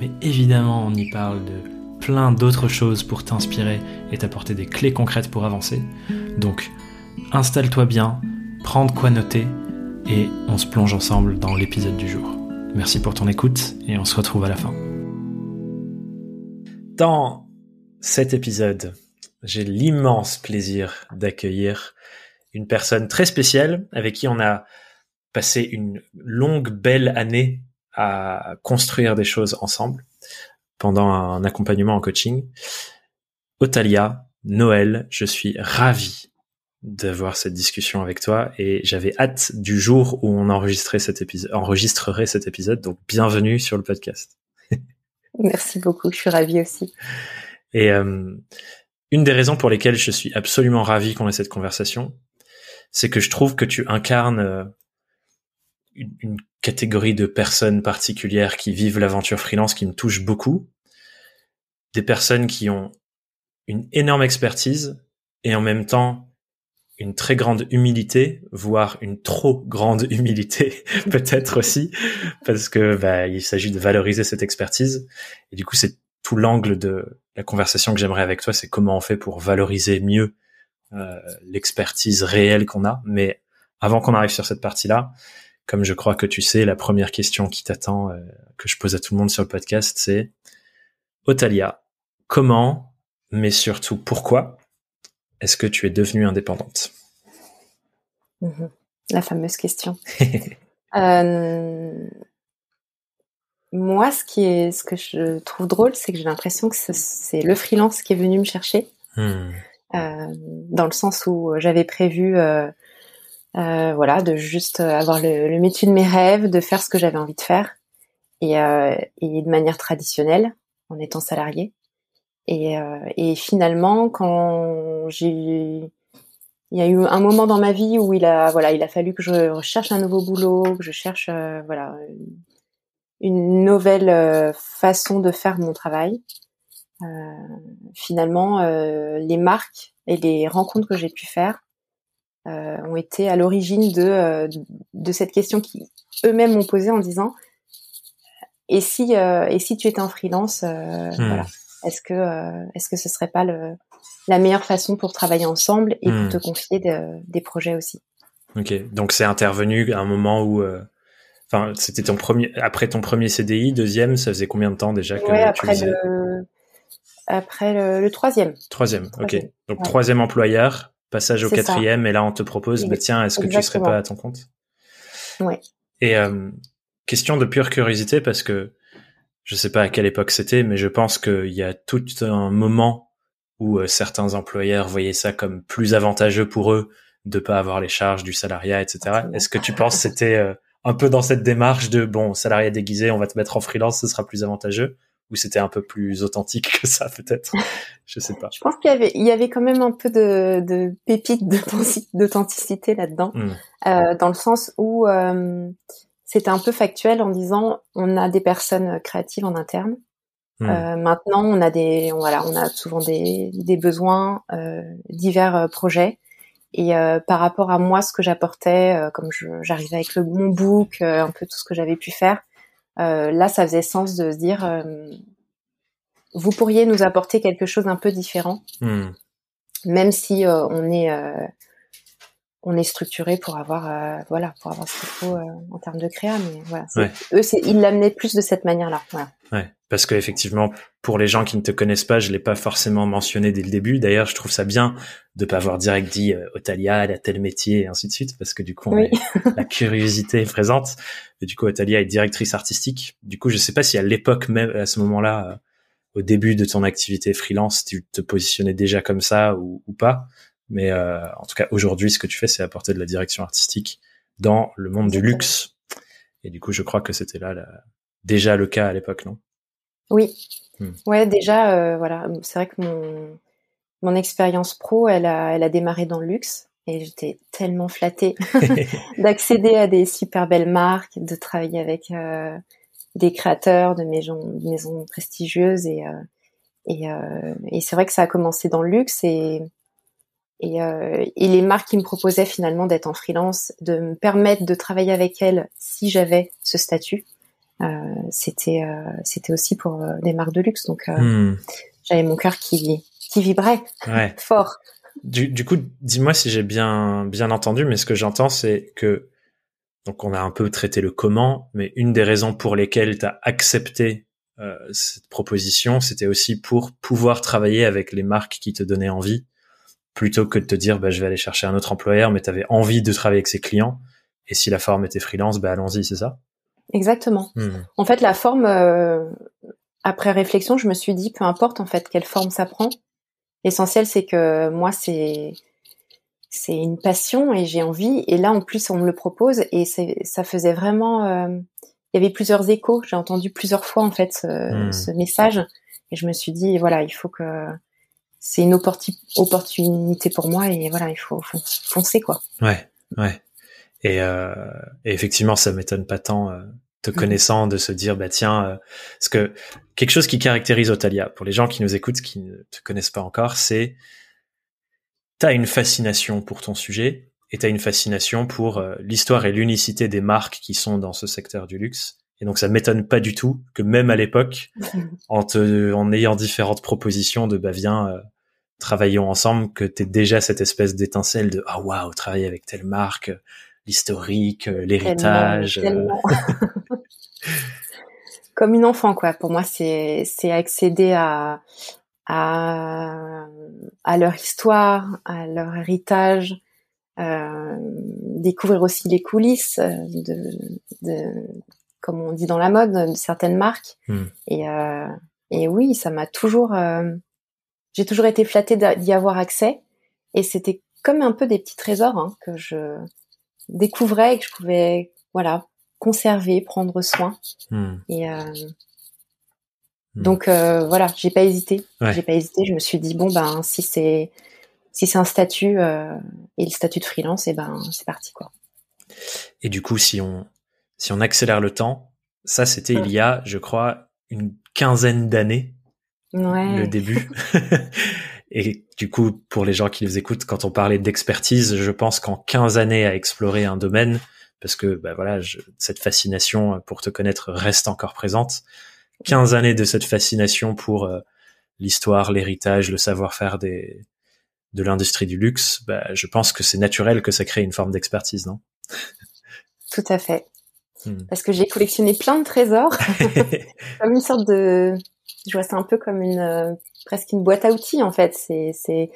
mais évidemment on y parle de plein d'autres choses pour t'inspirer et t'apporter des clés concrètes pour avancer. Donc installe-toi bien, prends de quoi noter et on se plonge ensemble dans l'épisode du jour. Merci pour ton écoute et on se retrouve à la fin. Dans cet épisode, j'ai l'immense plaisir d'accueillir une personne très spéciale avec qui on a passé une longue, belle année à construire des choses ensemble pendant un accompagnement en coaching. Otalia, Noël, je suis ravi d'avoir cette discussion avec toi et j'avais hâte du jour où on enregistrerait cet épisode, enregistrerait cet épisode. Donc bienvenue sur le podcast. Merci beaucoup, je suis ravie aussi. Et euh, une des raisons pour lesquelles je suis absolument ravi qu'on ait cette conversation, c'est que je trouve que tu incarnes euh, une, catégorie de personnes particulières qui vivent l'aventure freelance qui me touche beaucoup. Des personnes qui ont une énorme expertise et en même temps une très grande humilité, voire une trop grande humilité, peut-être aussi, parce que bah, il s'agit de valoriser cette expertise. Et du coup, c'est tout l'angle de la conversation que j'aimerais avec toi, c'est comment on fait pour valoriser mieux euh, l'expertise réelle qu'on a. Mais avant qu'on arrive sur cette partie-là, comme je crois que tu sais, la première question qui t'attend, euh, que je pose à tout le monde sur le podcast, c'est Otalia, comment, mais surtout pourquoi, est-ce que tu es devenue indépendante? Mhm. La fameuse question. euh, moi, ce qui est, ce que je trouve drôle, c'est que j'ai l'impression que c'est le freelance qui est venu me chercher, hmm. euh, dans le sens où j'avais prévu euh, euh, voilà, de juste avoir le, métier de mes rêves, de faire ce que j'avais envie de faire, et, euh, et de manière traditionnelle, en étant salarié. Et, euh, et finalement, quand j'ai il y a eu un moment dans ma vie où il a voilà il a fallu que je recherche un nouveau boulot que je cherche euh, voilà une nouvelle euh, façon de faire mon travail euh, finalement les marques et les rencontres que j'ai pu faire ont été à l'origine de, euh, de cette question qui eux-mêmes m'ont posée en disant et si euh, et si tu étais en freelance, hmm. voilà, est-ce que est-ce que ce serait pas le, la meilleure façon pour travailler ensemble et pour hmm. te confier des projets aussi? Ok, donc c'est intervenu à un moment où, enfin, c'était ton premier après ton premier CDI, deuxième, ça faisait combien de temps déjà que ouais, après tu le, après le, troisième. Troisième, ok. Donc troisième employeur, passage au quatrième, et là on te propose, bah, tiens, est-ce que tu serais pas à ton compte? Ouais. Et euh, question de pure curiosité, parce que je sais pas à quelle époque c'était, mais je pense qu'il y a tout un moment où euh, certains employeurs voyaient ça comme plus avantageux pour eux de pas avoir les charges du salariat, etc. Est-ce que tu penses c'était euh, un peu dans cette démarche de bon salariat déguisé, on va te mettre en freelance, ce sera plus avantageux? Ou c'était un peu plus authentique que ça peut-être? Je sais pas. Je pense qu'il y avait il y avait quand même un peu de, de pépite d'authenticité là-dedans. Hmm. euh, dans le sens où euh, c'était un peu factuel en disant on a des personnes créatives en interne. Hmm. euh, maintenant on a des on, voilà on a souvent des, des besoins euh, divers euh, projets. Et euh, par rapport à moi ce que j'apportais comme j'arrivais avec le mon book un peu tout ce que j'avais pu faire là, ça faisait sens de se dire, euh, vous pourriez nous apporter quelque chose un peu différent, hmm. même si euh, on est on est structuré pour avoir voilà pour avoir ce qu'il faut en termes de créa, mais voilà, eux, ils l'amenaient plus de cette manière-là. Voilà. Ouais. Parce que effectivement, pour les gens qui ne te connaissent pas, je l'ai pas forcément mentionné dès le début. D'ailleurs, je trouve ça bien de pas avoir direct dit euh, Otalia, elle a tel métier et ainsi de suite, parce que du coup, la curiosité est présente. Et du coup, Otalia est directrice artistique. Du coup, je sais pas si à l'époque même, à ce moment-là, euh, au début de ton activité freelance, tu te positionnais déjà comme ça ou, pas. Mais euh, en tout cas, aujourd'hui, ce que tu fais, c'est apporter de la direction artistique dans le monde du luxe. Et du coup, je crois que c'était là déjà le cas à l'époque, non? Oui. Hmm. Ouais, déjà, voilà, c'est vrai que mon mon expérience pro, elle a elle a démarré dans le luxe et j'étais tellement flattée d'accéder à des super belles marques, de travailler avec des créateurs de maisons, maisons prestigieuses et et, et c'est vrai que ça a commencé dans le luxe et et, euh, et, les marques qui me proposaient finalement d'être en freelance, de me permettre de travailler avec elles si j'avais ce statut, euh, c'était euh, c'était aussi pour euh, des marques de luxe. Donc euh, hmm. j'avais mon cœur qui qui vibrait ouais. fort. Du, du coup, dis-moi si j'ai bien bien entendu, mais ce que j'entends c'est que donc on a un peu traité le comment, mais une des raisons pour lesquelles tu as accepté cette proposition, c'était aussi pour pouvoir travailler avec les marques qui te donnaient envie plutôt que de te dire bah, je vais aller chercher un autre employeur, mais tu avais envie de travailler avec ses clients. Et si la forme était freelance, bah allons-y, c'est ça? Exactement. Hmm. En fait, la forme, euh, après réflexion, je me suis dit peu importe en fait quelle forme ça prend. L'essentiel, c'est que moi, c'est c'est une passion et j'ai envie. Et là, en plus, on me le propose et ça faisait vraiment. Euh, il y avait plusieurs échos. J'ai entendu plusieurs fois en fait ce, hmm. ce message et je me suis dit voilà, il faut que c'est une opportunité pour moi et voilà, il faut foncer quoi. Ouais, ouais. Et, euh, et effectivement, ça m'étonne pas tant euh, te mm. connaissant de se dire bah tiens, euh, parce que quelque chose qui caractérise Otalia pour les gens qui nous écoutent, qui ne te connaissent pas encore, c'est t'as une fascination pour ton sujet et t'as une fascination pour l'histoire et l'unicité des marques qui sont dans ce secteur du luxe. Et donc ça m'étonne pas du tout que même à l'époque, en te, en ayant différentes propositions de bah viens, travaillons ensemble, que tu déjà cette espèce d'étincelle de ah waouh, travailler avec telle marque, l'historique, euh, l'héritage. Euh. Comme une enfant quoi. Pour moi c'est c'est accéder à à à leur histoire, à leur héritage, euh, découvrir aussi les coulisses de, de comme on dit dans la mode, de certaines marques. Hmm. Et, euh, et oui, ça m'a toujours, euh, j'ai toujours été flattée d'y avoir accès. Et c'était comme un peu des petits trésors hein, que je découvrais et que je pouvais, voilà, conserver, prendre soin. Hmm. Et euh, hmm. donc euh, voilà, j'ai pas hésité. J'ai pas hésité. Je me suis dit bon ben si c'est si c'est un statut euh, et le statut de freelance, et ben c'est parti quoi. Et du coup, si on si on accélère le temps, ça c'était il y a, je crois, une quinzaine d'années, ouais. le début. Et du coup, pour les gens qui nous écoutent, quand on parlait d'expertise, je pense qu'en 15 années à explorer un domaine, parce que bah voilà, cette fascination pour te connaître reste encore présente. 15 années de cette fascination pour euh, l'histoire, l'héritage, le savoir-faire des de l'industrie du luxe, bah, je pense que c'est naturel que ça crée une forme d'expertise, non? Tout à fait. Hmm. Parce que j'ai collectionné plein de trésors, comme une sorte de, je vois ça un peu comme une euh, presque une boîte à outils en fait. C'est c'est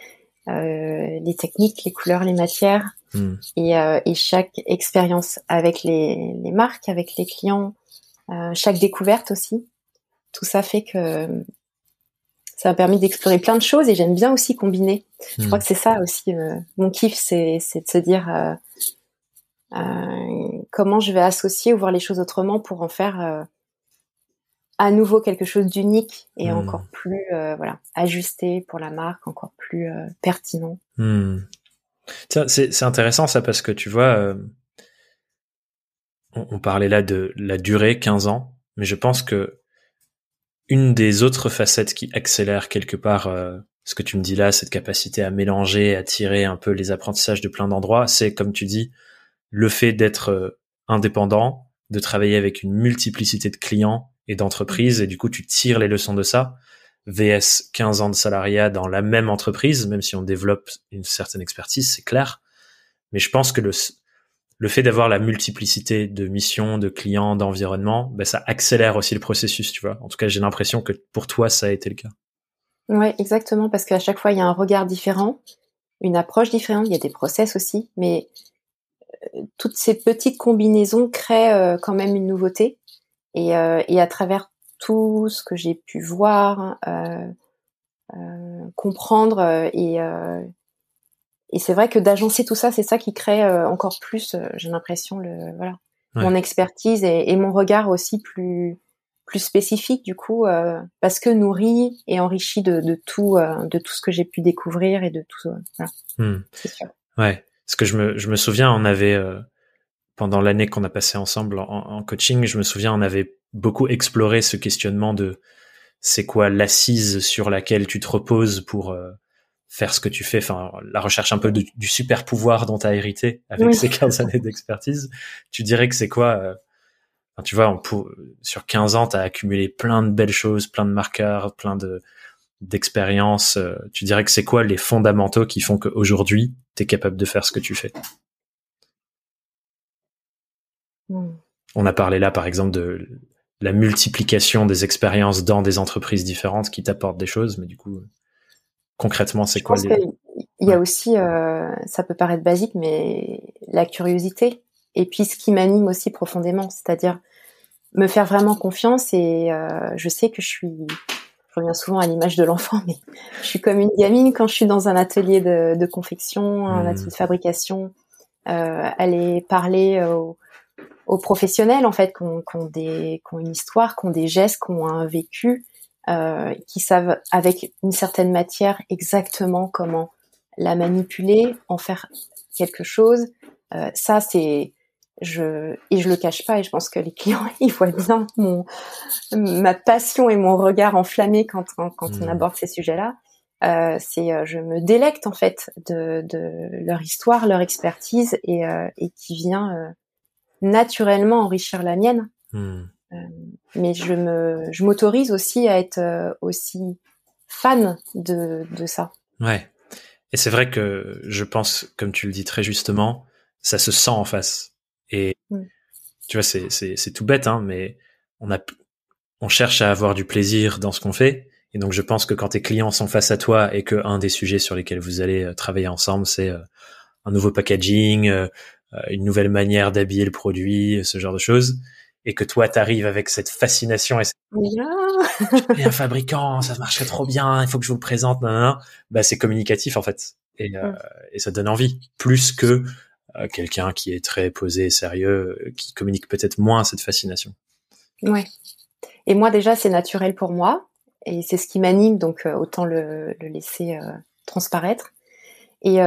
euh, les techniques, les couleurs, les matières hmm. et, euh, et chaque expérience avec les, les marques, avec les clients, euh, chaque découverte aussi. Tout ça fait que ça m'a permis d'explorer plein de choses et j'aime bien aussi combiner. Je crois hmm. que c'est ça aussi mon kiff, c'est c'est de se dire euh, comment je vais associer ou voir les choses autrement pour en faire euh, à nouveau quelque chose d'unique et hmm. encore plus euh, voilà ajusté pour la marque, encore plus pertinent. Hmm. C'est intéressant ça parce que tu vois, on, on, parlait là de la durée, 15 ans, mais je pense que une des autres facettes qui accélère quelque part ce que tu me dis là, cette capacité à mélanger, à tirer un peu les apprentissages de plein d'endroits, c'est comme tu dis, le fait d'être euh, indépendant, de travailler avec une multiplicité de clients et d'entreprises, et du coup tu tires les leçons de ça, VS 15 ans de salariat dans la même entreprise, même si on développe une certaine expertise, c'est clair. Mais je pense que le, le fait d'avoir la multiplicité de missions, de clients, d'environnement, ben ça accélère aussi le processus, tu vois. En tout cas, j'ai l'impression que pour toi, ça a été le cas. Ouais, exactement, parce qu'à chaque fois, il y a un regard différent, une approche différente, il y a des process aussi, mais toutes ces petites combinaisons créent euh, quand même une nouveauté. Et, euh, et, à travers tout ce que j'ai pu voir, euh, comprendre et et c'est vrai que d'agencer tout ça, c'est ça qui crée encore plus, j'ai l'impression, le voilà, mon expertise et, et, mon regard aussi plus plus spécifique du coup euh, parce que nourri et enrichi de, de tout euh, de tout ce que j'ai pu découvrir et de tout voilà. Hmm. c'est sûr ouais ce que je me je me souviens on avait pendant l'année qu'on a passé ensemble en, en, coaching je me souviens on avait beaucoup exploré ce questionnement de c'est quoi l'assise sur laquelle tu te reposes pour faire ce que tu fais, enfin la recherche un peu du super pouvoir dont tu as hérité avec ces 15 années d'expertise, tu dirais que c'est quoi euh, Tu vois, on sur 15 ans, tu as accumulé plein de belles choses, plein de marqueurs, plein de d'expériences. Euh, tu dirais que c'est quoi les fondamentaux qui font qu'aujourd'hui, tu es capable de faire ce que tu fais? On a parlé là, par exemple, de la multiplication des expériences dans des entreprises différentes qui t'apportent des choses, mais du coup, concrètement, c'est quoi les... Il y a aussi, euh, ça peut paraître basique, mais la curiosité. Et puis ce qui m'anime aussi profondément, c'est-à-dire me faire vraiment confiance. Et euh, je sais que je suis, je reviens souvent à l'image de l'enfant, mais je suis comme une gamine quand je suis dans un atelier de, confection, un mmh. atelier de fabrication, euh, aller parler aux, professionnels en fait, qui ont, des, qui ont une histoire, qui ont des gestes, qui ont un vécu euh, qui savent avec une certaine matière exactement comment la manipuler, en faire quelque chose. Euh, ça, c'est je et je le cache pas et je pense que les clients ils voient bien mon ma passion et mon regard enflammé quand quand, on mmh. aborde ces sujets-là. Euh, c'est euh, je me délecte en fait de, de leur histoire, leur expertise et, euh, et qui vient naturellement enrichir la mienne. Mmh. Euh, mais je me, je m'autorise aussi à être euh, aussi fan de, de ça. Ouais. Et c'est vrai que je pense, comme tu le dis très justement, ça se sent en face. Et tu vois, c'est, c'est, c'est tout bête, hein, mais on a, on cherche à avoir du plaisir dans ce qu'on fait. Et donc, je pense que quand tes clients sont face à toi et que un des sujets sur lesquels vous allez euh, travailler ensemble, c'est un nouveau packaging, une nouvelle manière d'habiller le produit, ce genre de choses, et que toi t'arrives avec cette fascination et je un fabricant, ça marcherait trop bien, il faut que je vous le présente, bah c'est communicatif en fait et, euh, et ça donne envie plus que euh, quelqu'un qui est très posé et sérieux, euh, qui communique peut-être moins cette fascination. Ouais. Et moi déjà c'est naturel pour moi et c'est ce qui m'anime donc autant le, le laisser transparaître. Et,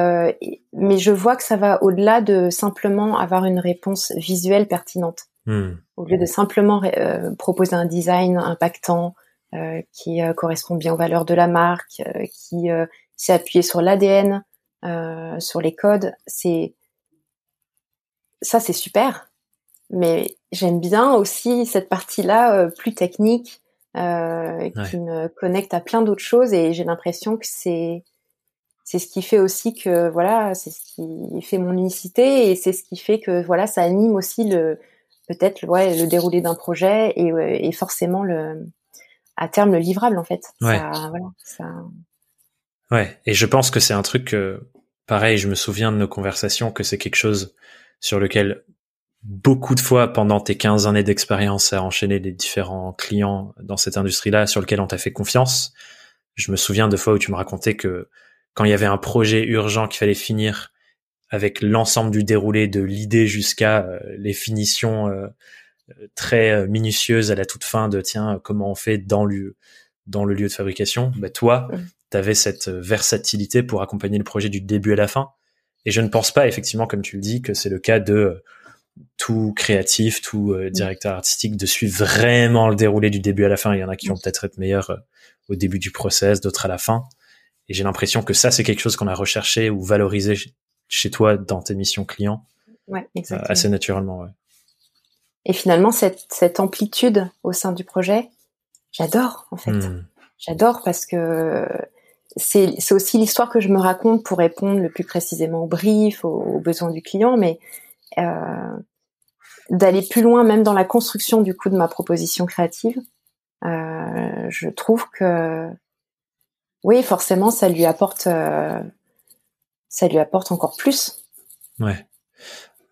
mais je vois que ça va au-delà de simplement avoir une réponse visuelle pertinente. Hmm. Au lieu de simplement euh, proposer un design impactant euh, qui euh, correspond bien aux valeurs de la marque, qui s'est appuyé sur l'ADN, sur les codes, c'est ça c'est super. Mais j'aime bien aussi cette partie-là plus technique qui me connecte à plein d'autres choses et j'ai l'impression que c'est c'est ce qui fait aussi que voilà, c'est ce qui fait mon unicité et c'est ce qui fait que voilà, ça anime aussi le peut-être ouais, le déroulé d'un projet et, et, forcément le à terme le livrable en fait. Ouais. Ça, voilà, ça... ouais. Et je pense que c'est un truc que, pareil, je me souviens de nos conversations que c'est quelque chose sur lequel beaucoup de fois pendant tes 15 années d'expérience à enchaîner les différents clients dans cette industrie-là sur lequel on t'a fait confiance. Je me souviens de fois où tu me racontais que quand il y avait un projet urgent qu'il fallait finir avec l'ensemble du déroulé de l'idée jusqu'à euh, les finitions euh, très euh, minutieuses à la toute fin de tiens comment on fait dans le dans le lieu de fabrication bah toi tu avais cette versatilité pour accompagner le projet du début à la fin. Et je ne pense pas effectivement comme tu le dis que c'est le cas de tout créatif tout directeur artistique de suivre vraiment le déroulé du début à la fin. Il y en a qui vont peut-être être meilleurs au début du process d'autres à la fin et j'ai l'impression que ça c'est quelque chose qu'on a recherché ou valorisé chez toi dans tes missions clients ouais, euh, assez naturellement. Ouais. Et finalement, cette, cette amplitude au sein du projet, j'adore en fait. Hmm. J'adore parce que c'est aussi l'histoire que je me raconte pour répondre le plus précisément au brief, aux, besoins du client, mais euh, d'aller plus loin même dans la construction du coup de ma proposition créative. Euh, je trouve que oui, forcément, ça lui apporte euh, ça lui apporte encore plus. Ouais.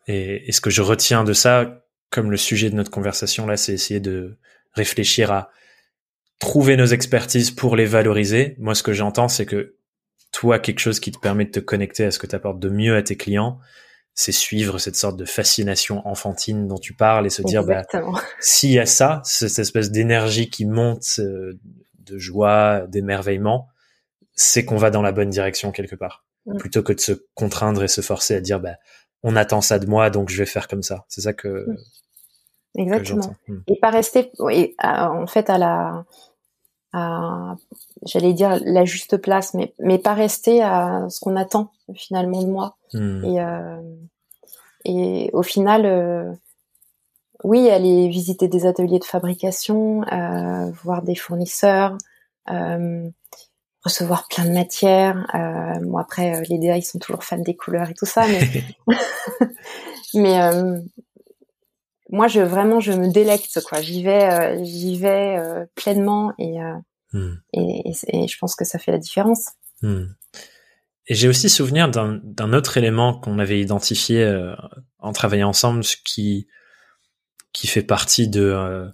Et, ce que je retiens de ça, comme le sujet de notre conversation là, c'est essayer de réfléchir à trouver nos expertises pour les valoriser. Moi, ce que j'entends, c'est que toi, quelque chose qui te permet de te connecter à ce que tu apportes de mieux à tes clients, c'est suivre cette sorte de fascination enfantine dont tu parles et se dire bah s'il y a ça, cette espèce d'énergie qui monte euh, de joie, d'émerveillement, c'est qu'on va dans la bonne direction quelque part, mm. plutôt que de se contraindre et se forcer à dire bah on attend ça de moi donc je vais faire comme ça. C'est ça que mm. exactement. Mm. et pas rester oui, en fait à la à j'allais dire la juste place mais mais pas rester à ce qu'on attend finalement de moi et euh, et au final euh, oui aller visiter des ateliers de fabrication euh, voir des fournisseurs euh, recevoir plein de matières euh, après les DA ils sont toujours fans des couleurs et tout ça mais mais moi, je vraiment, je me délecte, quoi. J'y vais, euh, j'y vais euh, pleinement hmm. et, et, et, je pense que ça fait la différence. Hmm. Et j'ai aussi souvenir d'un autre élément qu'on avait identifié euh, en travaillant ensemble, ce qui qui fait partie de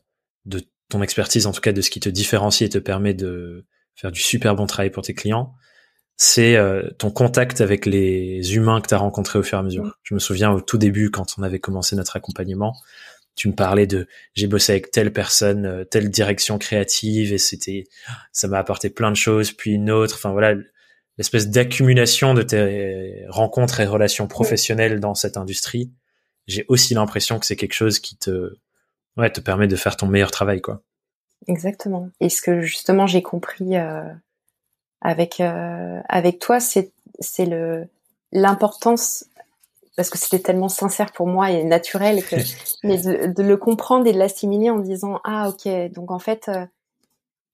de ton expertise, en tout cas de ce qui te différencie et te permet de faire du super bon travail pour tes clients c'est ton contact avec les humains que tu as rencontrés au fur et à mesure. Hmm. Je me souviens au tout début, quand on avait commencé notre accompagnement, tu me parlais de j'ai bossé avec telle personne, euh, telle direction créative et c'était ça m'a apporté plein de choses, puis une autre. Enfin voilà, l'espèce d'accumulation de tes rencontres et relations professionnelles dans cette industrie. J'ai aussi l'impression que c'est quelque chose qui te ouais te permet de faire ton meilleur travail quoi. Exactement. Et ce que justement j'ai compris euh, avec euh, avec toi, c'est c'est le l'importance parce que c'était tellement sincère pour moi et naturel que mais de, le comprendre et de l'assimiler en disant ah ok donc en fait euh,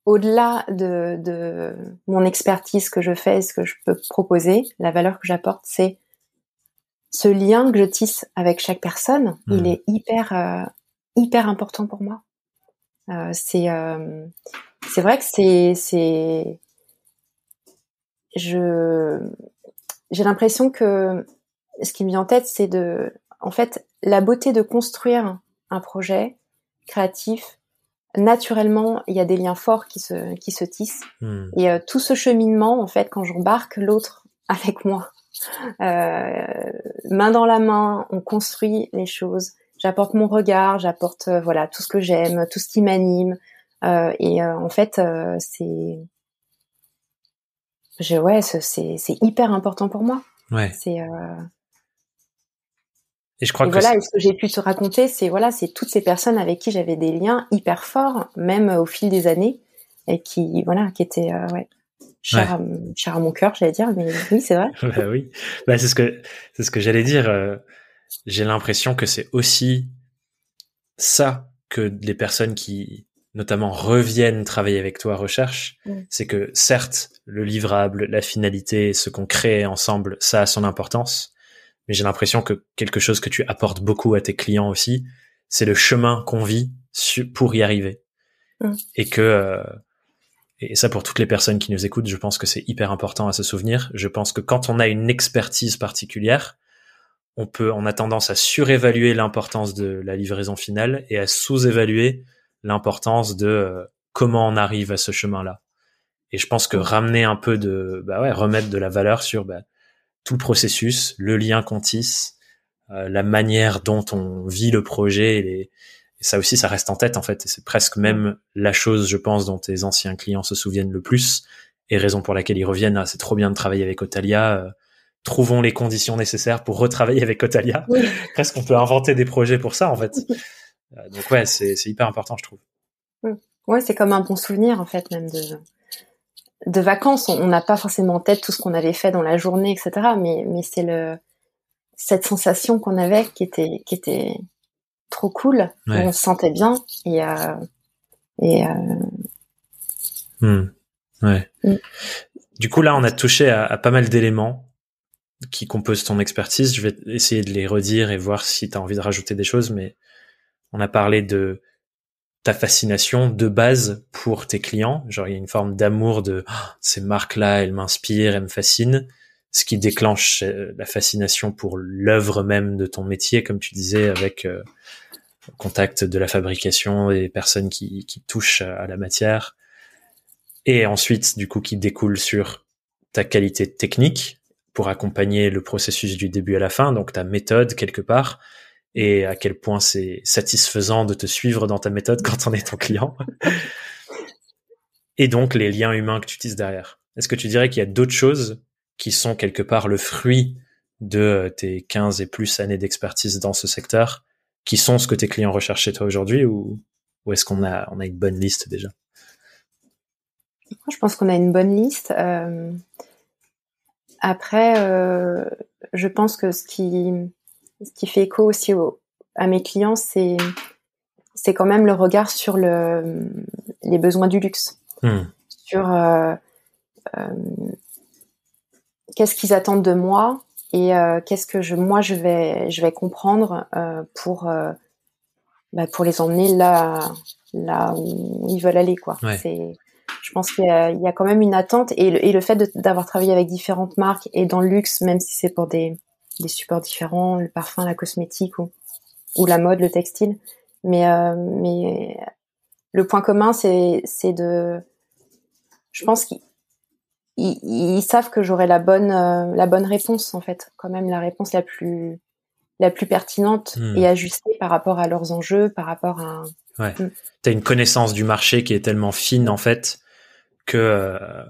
au-delà de, de, mon expertise que je fais ce que je peux proposer la valeur que j'apporte c'est ce lien que je tisse avec chaque personne il hmm. est hyper euh, hyper important pour moi c'est euh, c'est vrai que c'est c'est je j'ai l'impression que ce qui me vient en tête, c'est de, en fait, la beauté de construire un projet créatif. Naturellement, il y a des liens forts qui se qui se tissent hmm. et euh, tout ce cheminement, en fait, quand j'embarque l'autre avec moi, euh, main dans la main, on construit les choses. J'apporte mon regard, j'apporte euh, voilà tout ce que j'aime, tout ce qui m'anime. Euh, et en fait, c'est, je, ouais, c'est c'est hyper important pour moi. Ouais. C'est et je crois que voilà, et ce que j'ai pu te raconter, c'est voilà, c'est toutes ces personnes avec qui j'avais des liens hyper forts, même au fil des années, et qui voilà, qui étaient euh, ouais, chers, À, mon cœur, j'allais dire, mais oui, c'est vrai. bah oui, bah c'est ce que c'est ce que j'allais dire. J'ai l'impression que c'est aussi ça que les personnes qui notamment reviennent travailler avec toi recherchent, mm. c'est que certes, le livrable, la finalité, ce qu'on crée ensemble, ça a son importance, mais j'ai l'impression que quelque chose que tu apportes beaucoup à tes clients aussi, c'est le chemin qu'on vit pour y arriver. Mm. Et que, euh, et ça pour toutes les personnes qui nous écoutent, je pense que c'est hyper important à se souvenir. Je pense que quand on a une expertise particulière, on peut, on a tendance à surévaluer l'importance de la livraison finale et à sous-évaluer l'importance de euh, comment on arrive à ce chemin-là. Et je pense que ramener un peu de, bah ouais, remettre de la valeur sur, bah, tout le processus, le lien qu'on tisse, euh, la manière dont on vit le projet, et, ça aussi, ça reste en tête en fait. Et c'est presque même la chose, je pense, dont tes anciens clients se souviennent le plus, et raison pour laquelle ils reviennent. Ah, c'est trop bien de travailler avec Otalia. Trouvons les conditions nécessaires pour retravailler avec Otalia. presque, on peut inventer des projets pour ça en fait. Euh, donc ouais, c'est hyper important, je trouve. Ouais, c'est comme un bon souvenir en fait même de de vacances, on n'a pas forcément en tête tout ce qu'on avait fait dans la journée, etc. Mais, mais c'est le cette sensation qu'on avait qui était qui était trop cool. On se sentait bien et euh, et euh... Hmm. ouais. Hmm. Du coup là, on a touché à, à pas mal d'éléments qui composent ton expertise. Je vais essayer de les redire et voir si tu as envie de rajouter des choses. Mais on a parlé de ta fascination de base pour tes clients. Genre, il y a une forme d'amour de ah, ces marques-là, elles m'inspirent, elles me fascinent. Ce qui déclenche euh, la fascination pour l'œuvre même de ton métier, comme tu disais, avec euh, contact de la fabrication et personnes qui touchent à la matière. Et ensuite, du coup, qui découle sur ta qualité technique, pour accompagner le processus du début à la fin, donc ta méthode quelque part, et à quel point c'est satisfaisant de te suivre dans ta méthode quand on est ton client. et donc les liens humains que tu utilises derrière. Est-ce que tu dirais qu'il y a d'autres choses qui sont quelque part le fruit de tes 15 et plus années d'expertise dans ce secteur, qui sont ce que tes clients recherchent chez toi aujourd'hui, ou, est-ce qu'on a, on a une bonne liste déjà? Je pense qu'on a une bonne liste. Euh... Après, euh, je pense que ce qui, ce qui fait écho aussi à mes clients, c'est c'est quand même le regard sur le, les besoins du luxe, hmm. sur euh, euh, qu'est-ce qu'ils attendent de moi et qu'est-ce que je, moi je vais, je vais comprendre pour bah, pour les emmener là là où ils veulent aller quoi. C'est, je pense qu'il y, y, a quand même une attente et le, et le fait d'avoir travaillé avec différentes marques et dans le luxe, même si c'est pour des des supports différents, le parfum, la cosmétique ou ou la mode, le textile, mais mais le point commun c'est de je pense qu'ils ils, savent que j'aurai la bonne euh, la bonne réponse en fait, quand même la réponse la plus la plus pertinente hmm. et ajustée par rapport à leurs enjeux, par rapport à. Ouais. Hmm. T'as une connaissance du marché qui est tellement fine en fait que euh,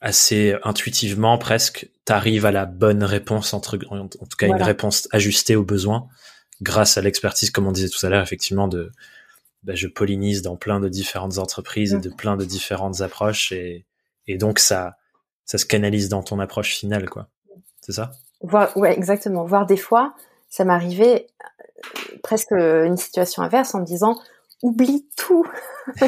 assez intuitivement presque t'arrives à la bonne réponse entre en tout cas une réponse ajustée aux besoins grâce à l'expertise comme on disait tout à l'heure effectivement de bah, je pollinise dans plein de différentes entreprises et de plein de différentes approches et et donc ça ça se canalise dans ton approche finale quoi. C'est ça? Voir ouais exactement. Voir des fois ça m'arrivait euh, presque une situation inverse en me disant oublie tout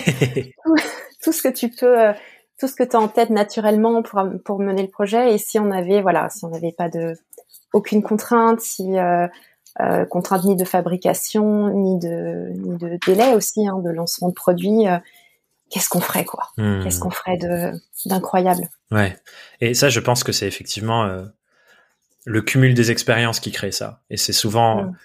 tout, ce que tu peux euh, tout ce que tu as en tête naturellement pour pour mener le projet et si on avait voilà si on n'avait pas de aucune contrainte si euh, euh, contrainte ni de fabrication ni de ni de délai aussi hein, de lancement de produits euh, qu'est-ce qu'on ferait quoi? Hmm. Qu'est-ce qu'on ferait d'incroyable? Ouais. Et ça, je pense que c'est effectivement euh, le cumul des expériences qui crée ça. Et c'est souvent hmm.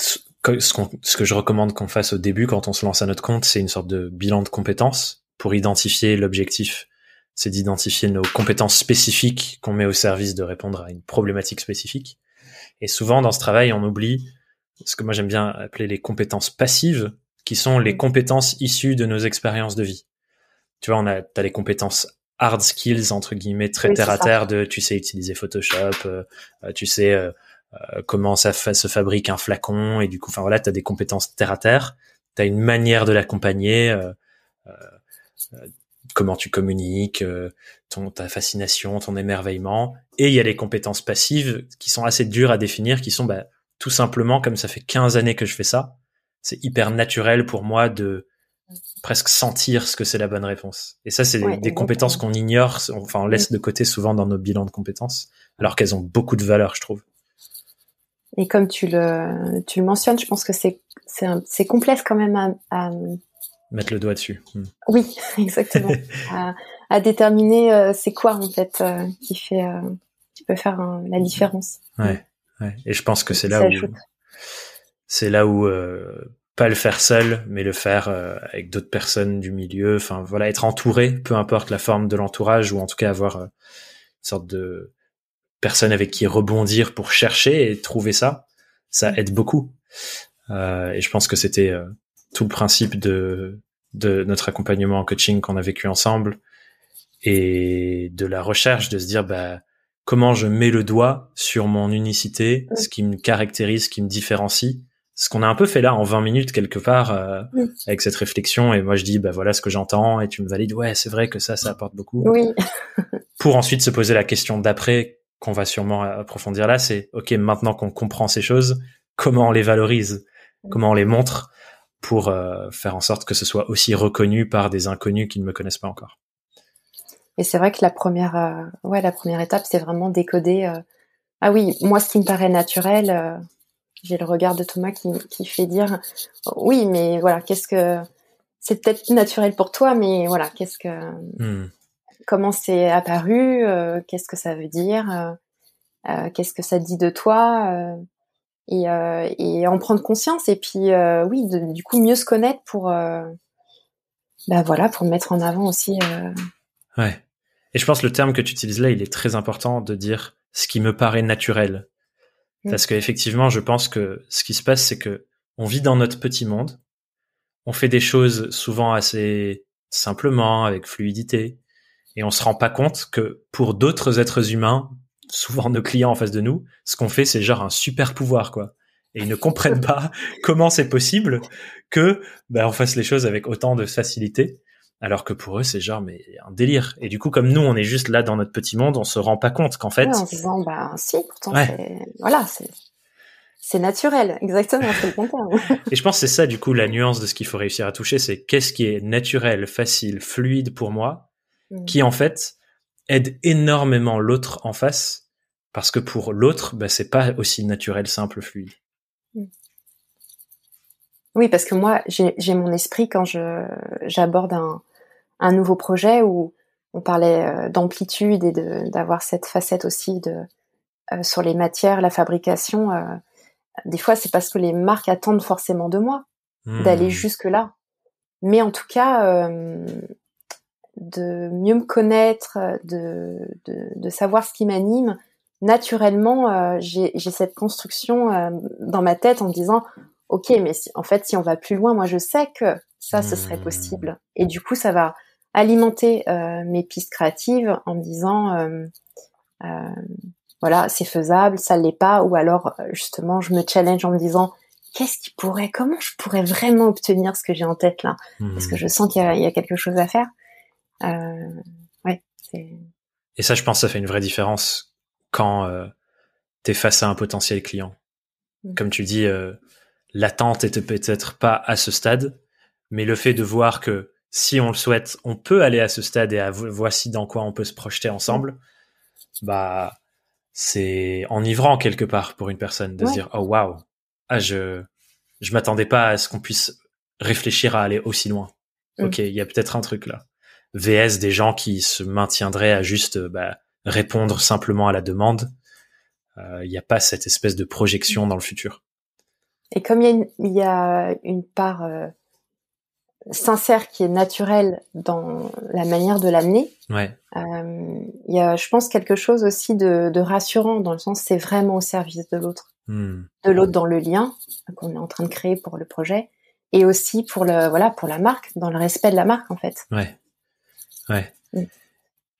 ce, ce, que je recommande qu'on fasse au début quand on se lance à notre compte, c'est une sorte de bilan de compétences pour identifier l'objectif. C'est d'identifier nos compétences spécifiques qu'on met au service de répondre à une problématique spécifique. Et souvent dans ce travail, on oublie ce que moi j'aime bien appeler les compétences passives, qui sont les compétences issues de nos expériences de vie. Tu vois, on a, t'as les compétences hard skills entre guillemets très terre à terre de tu sais utiliser Photoshop, euh, euh, tu sais euh, comment ça se fabrique un flacon et du coup, enfin voilà, t'as des compétences terre à terre. T'as une manière de l'accompagner, comment tu communiques, ton ta fascination, ton émerveillement. Et il y a les compétences passives qui sont assez dures à définir, qui sont bah, tout simplement comme ça fait 15 années que je fais ça c'est hyper naturel pour moi de presque sentir ce que c'est la bonne réponse. Et ça, c'est des, compétences qu'on ignore, enfin on laisse de côté souvent dans nos bilans de compétences, alors qu'elles ont beaucoup de valeur, je trouve. Et comme tu le, tu le mentionnes, je pense que c'est c'est complexe quand même à, mettre le doigt dessus. Hmm. Oui, exactement. à, déterminer euh, c'est quoi en fait euh, qui fait euh, qui peut faire la différence. Ouais, ouais. Et je pense que c'est là où c'est là où pas le faire seul, mais le faire euh, avec d'autres personnes du milieu. Enfin voilà, être entouré, peu importe la forme de l'entourage, ou en tout cas avoir euh, une sorte de personne avec qui rebondir pour chercher et trouver ça, ça aide beaucoup. et je pense que c'était tout le principe de de notre accompagnement en coaching qu'on a vécu ensemble et de la recherche de se dire bah comment je mets le doigt sur mon unicité, ce qui me caractérise, ce qui me différencie. Ce qu'on a un peu fait là en 20 minutes quelque part euh, avec cette réflexion. Et moi je dis bah voilà ce que j'entends et tu me valides. Ouais c'est vrai que ça ça apporte beaucoup. Oui. Pour ensuite se poser la question d'après qu'on va sûrement approfondir là c'est ok maintenant qu'on comprend ces choses comment on les valorise? Comment on les montre? Pour euh, faire en sorte que ce soit aussi reconnu par des inconnus qui ne me connaissent pas encore et c'est vrai que la première euh, ouais la première étape c'est vraiment décoder ah oui moi ce qui me paraît naturel j'ai le regard de Thomas qui, qui fait dire oui, mais voilà, qu'est-ce que c'est peut-être naturel pour toi, mais voilà, qu'est-ce que hmm. comment c'est apparu, euh, qu'est-ce que ça veut dire, euh, euh, qu'est-ce que ça dit de toi, et, et en prendre conscience et puis oui, du coup mieux se connaître pour bah voilà pour mettre en avant aussi. Ouais. Et je pense que le terme que tu utilises là, il est très important de dire ce qui me paraît naturel. Mm. Parce qu'effectivement, je pense que ce qui se passe, c'est que on vit dans notre petit monde, on fait des choses souvent assez simplement, avec fluidité, et on se rend pas compte que pour d'autres êtres humains, souvent nos clients en face de nous, ce qu'on fait, c'est genre un super pouvoir, quoi. Et ils ne comprennent pas comment c'est possible que ben, on fasse les choses avec autant de facilité, alors que pour eux, c'est genre mais un délire. Et du coup, comme nous, on est juste là dans notre petit monde, on se rend pas compte qu'en fait. Ouais, en disant bah si, pourtant voilà, c'est c'est naturel, exactement, c'est le contraire. Et je pense que c'est ça, du coup, la nuance de ce qu'il faut réussir à toucher, c'est qu'est-ce qui est naturel, facile, fluide pour moi, mm. qui en fait aide énormément l'autre en face, parce que pour l'autre, bah, c'est pas aussi naturel, simple, fluide. Mm. Oui, parce que moi, j'ai mon esprit quand je j'aborde un, un nouveau projet où on parlait euh, d'amplitude et d'avoir cette facette aussi de euh, sur les matières, la fabrication. Euh, des fois, c'est parce que les marques attendent forcément de moi d'aller hmm. jusque là. Mais en tout cas, euh, de mieux me connaître, de, de, de savoir ce qui m'anime, naturellement, euh, j'ai cette construction euh, dans ma tête en me disant, ok, mais en fait, si on va plus loin, moi, je sais que ça, ce serait hmm. possible. Et du coup, ça va alimenter mes pistes créatives en me disant, voilà, c'est faisable, ça l'est pas, ou alors euh, justement je me challenge en me disant qu'est-ce qui pourrait, comment je pourrais vraiment obtenir ce que j'ai en tête là, parce que hmm. je sens qu'il y, a quelque chose à faire. Euh, ouais. Et ça, je pense, ça fait une vraie différence quand euh, tu es face à un potentiel client. Hmm. Comme tu dis, euh, l'attente était peut-être pas à ce stade, mais le fait de voir que si on le souhaite, on peut aller à ce stade et à voici dans quoi on peut se projeter ensemble, hmm. bah c'est enivrant quelque part pour une personne de se dire oh waouh ah je je m'attendais pas à ce qu'on puisse réfléchir à aller aussi loin mm. ok il y a peut-être un truc là vs des gens qui se maintiendraient à juste bah, répondre simplement à la demande euh, il n'y a pas cette espèce de projection dans le futur et comme il y a une, il y a une part euh, sincère qui est naturel dans la manière de l'amener. Ouais. Euh, il y a, je pense, quelque chose aussi de, de rassurant dans le sens c'est vraiment au service de l'autre, hmm. de l'autre dans le lien qu'on est en train de créer pour le projet, et aussi pour le voilà pour la marque, dans le respect de la marque en fait. Ouais, ouais.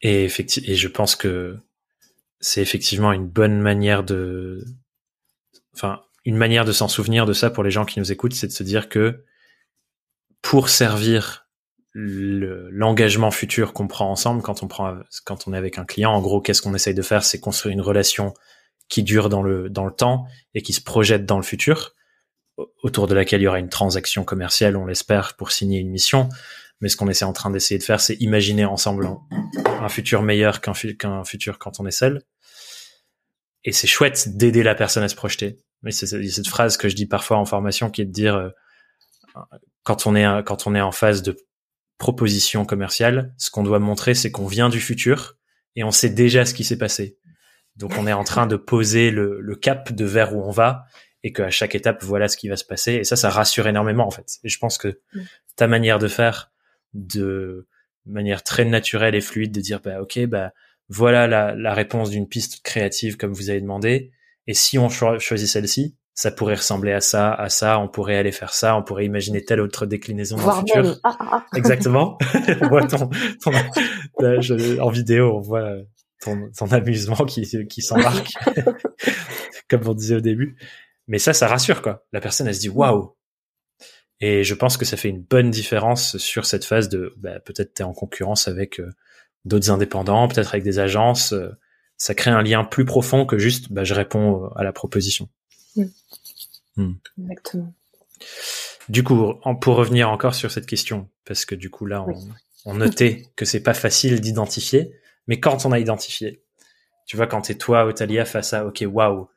Et effectivement, et je pense que c'est effectivement une bonne manière de, enfin, une manière de s'en souvenir de ça pour les gens qui nous écoutent, c'est de se dire que pour servir l'engagement futur qu'on prend ensemble quand on prend quand on est avec un client en gros qu'est-ce qu'on essaye de faire? C'est construire une relation qui dure dans le dans le temps et qui se projette dans le futur autour de laquelle il y aura une transaction commerciale on l'espère pour signer une mission mais ce qu'on essaie en train d'essayer de faire c'est imaginer ensemble un, futur meilleur qu'un futur quand on est seul et c'est chouette d'aider la personne à se projeter mais c'est cette phrase que je dis parfois en formation qui est de dire euh, quand on est quand on est en phase de proposition commerciale, ce qu'on doit montrer, c'est qu'on vient du futur et on sait déjà ce qui s'est passé. Donc on est en train de poser le, le cap de vers où on va et qu'à chaque étape, voilà ce qui va se passer. Et ça, ça rassure énormément en fait. Et je pense que mm. ta manière de faire, de manière très naturelle et fluide, de dire bah ok, bah voilà la, la réponse d'une piste créative comme vous avez demandé. Et si on choisit celle-ci, ça pourrait ressembler à ça, à ça, on pourrait aller faire ça, on pourrait imaginer telle autre déclinaison dans le futur. Ah, ah, ah. Exactement. on voit ton, en vidéo, on voit ton, ton amusement qui, qui s'embarque, comme on disait au début. Mais ça, ça rassure, quoi. La personne, elle se dit, waouh! Et je pense que ça fait une bonne différence sur cette phase de, bah, peut-être t'es en concurrence avec euh, d'autres indépendants, peut-être avec des agences. Euh, ça crée un lien plus profond que juste, bah, je réponds à la proposition. Mm. Hmm. Exactement. Du coup, pour revenir encore sur cette question, parce que du coup là, on, notait que c'est pas facile d'identifier, mais quand on a identifié, tu vois, quand t'es toi, Otalia, face à, ok, waouh,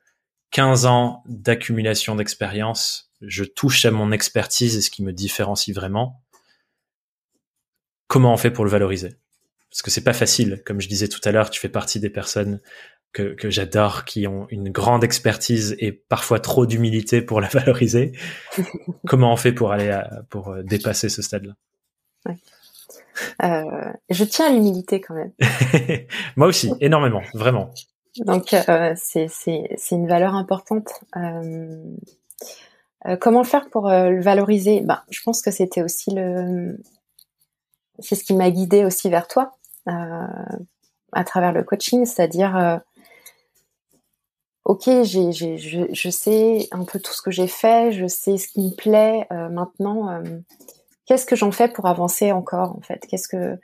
15 ans d'accumulation d'expérience, je touche à mon expertise et ce qui me différencie vraiment. Comment on fait pour le valoriser? Parce que c'est pas facile, comme je disais tout à l'heure, tu fais partie des personnes que, que j'adore, qui ont une grande expertise et parfois trop d'humilité pour la valoriser. Comment on fait pour aller à, pour euh, dépasser ce stade-là? Ouais. Euh, je tiens à l'humilité quand même. Moi aussi, énormément, vraiment. Donc euh, c'est une valeur importante. Euh, comment faire pour le valoriser? Ben, je pense que c'était aussi le, c'est ce qui m'a guidé aussi vers toi à travers le coaching, c'est-à-dire ok, j'ai, je, sais un peu tout ce que j'ai fait, je sais ce qui me plaît. maintenant, qu'est-ce que j'en fais pour avancer encore en fait? Qu'est-ce que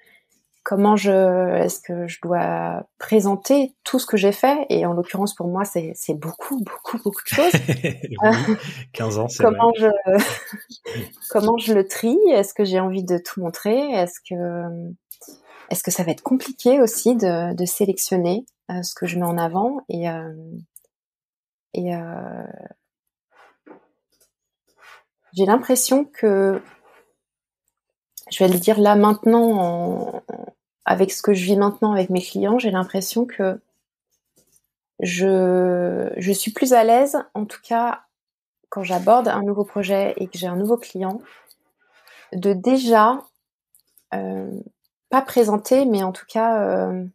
comment je est-ce que je dois présenter tout ce que j'ai fait? Et en l'occurrence pour moi c'est c'est beaucoup beaucoup beaucoup de choses. 15 ans c'est comment je comment je le trie? Est-ce que j'ai envie de tout montrer? Est-ce que est-ce que ça va être compliqué aussi de, de sélectionner euh, ce que je mets en avant? Et euh, et euh, j'ai l'impression que je vais le dire là maintenant, avec ce que je vis maintenant avec mes clients, j'ai l'impression que je, je suis plus à l'aise, en tout cas quand j'aborde un nouveau projet et que j'ai un nouveau client, de déjà, euh, pas présenter, mais en tout cas, euh,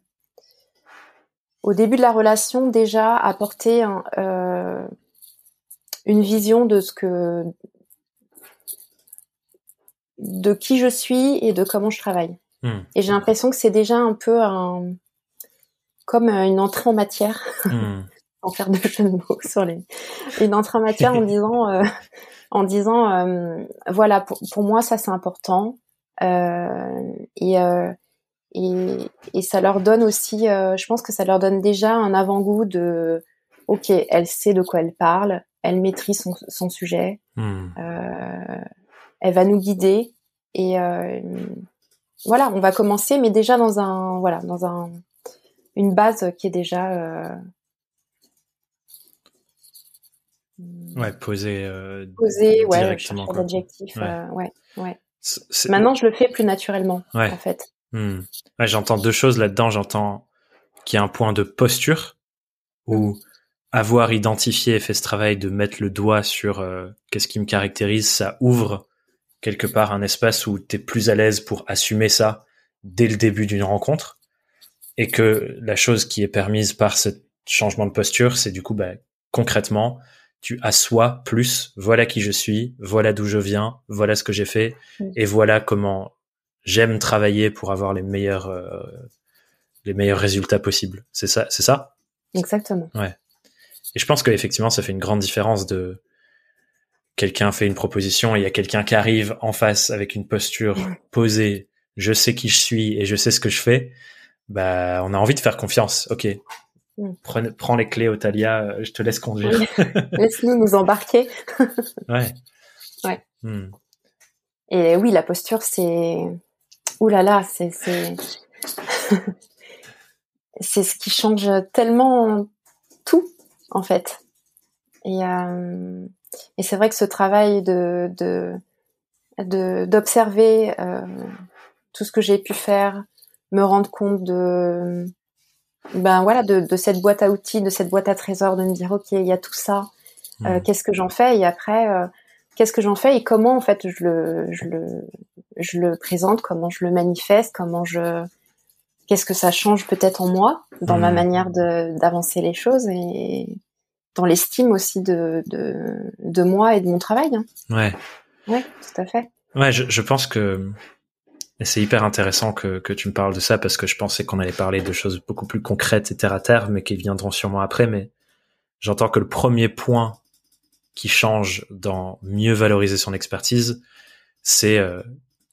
au début de la relation, déjà apporter euh, une vision de ce que de qui je suis et de comment je travaille. Hmm. Et j'ai l'impression que c'est déjà un peu un, comme euh, une entrée en matière, hmm. en faire de jeux de mots sur les, une entrée en matière en disant, euh, en disant, euh, voilà, pour, pour, moi ça c'est important et, et et ça leur donne aussi, je pense que ça leur donne déjà un avant-goût de, ok, elle sait de quoi elle parle, elle maîtrise son, son sujet. Hmm elle va nous guider et euh, voilà, on va commencer, mais déjà dans un voilà dans un une base qui est déjà euh, ouais posée euh, posée ouais directement l'adjectif ouais. ouais, ouais. maintenant je le fais plus naturellement en fait. Hmm. j'entends deux choses là-dedans. J'entends qu'il y a un point de posture où avoir identifié et fait ce travail de mettre le doigt sur euh, qu'est-ce qui me caractérise ça ouvre quelque part un espace où tu es plus à l'aise pour assumer ça dès le début d'une rencontre et que la chose qui est permise par ce changement de posture, c'est du coup bah, concrètement, tu assois plus, voilà qui je suis, voilà d'où je viens, voilà ce que j'ai fait et voilà comment j'aime travailler pour avoir les meilleurs euh, les meilleurs résultats possibles. C'est ça, c'est ça? Exactement. Ouais. Et je pense qu'effectivement, ça fait une grande différence de quelqu'un fait une proposition et il y a quelqu'un qui arrive en face avec une posture posée, je sais qui je suis et je sais ce que je fais, bah on a envie de faire confiance. Ok, mm. prends, les clés, Otalia, euh, je te laisse conduire. Laisse-nous nous embarquer. ouais. Ouais. Hmm. Et oui, la posture, c'est, ouh là là, c'est c'est c'est ce qui change tellement tout en fait. Et euh, et c'est vrai que ce travail de d'observer euh, tout ce que j'ai pu faire, me rendre compte de ben voilà de, cette boîte à outils, de cette boîte à trésors, de me dire ok il y a tout ça, euh, mmh. qu'est-ce que j'en fais? Et après qu'est-ce que j'en fais? Et comment en fait je le je le je le présente, comment je le manifeste, comment je qu'est-ce que ça change peut-être en moi dans ma mmh. manière d'avancer les choses? Et dans l'estime aussi de, de, de, moi et de mon travail. Hein. Ouais. Ouais, tout à fait. Ouais, je, je pense que c'est hyper intéressant que, que tu me parles de ça parce que je pensais qu'on allait parler de choses beaucoup plus concrètes et terre à terre, mais qui viendront sûrement après. Mais j'entends que le premier point qui change dans mieux valoriser son expertise, c'est euh,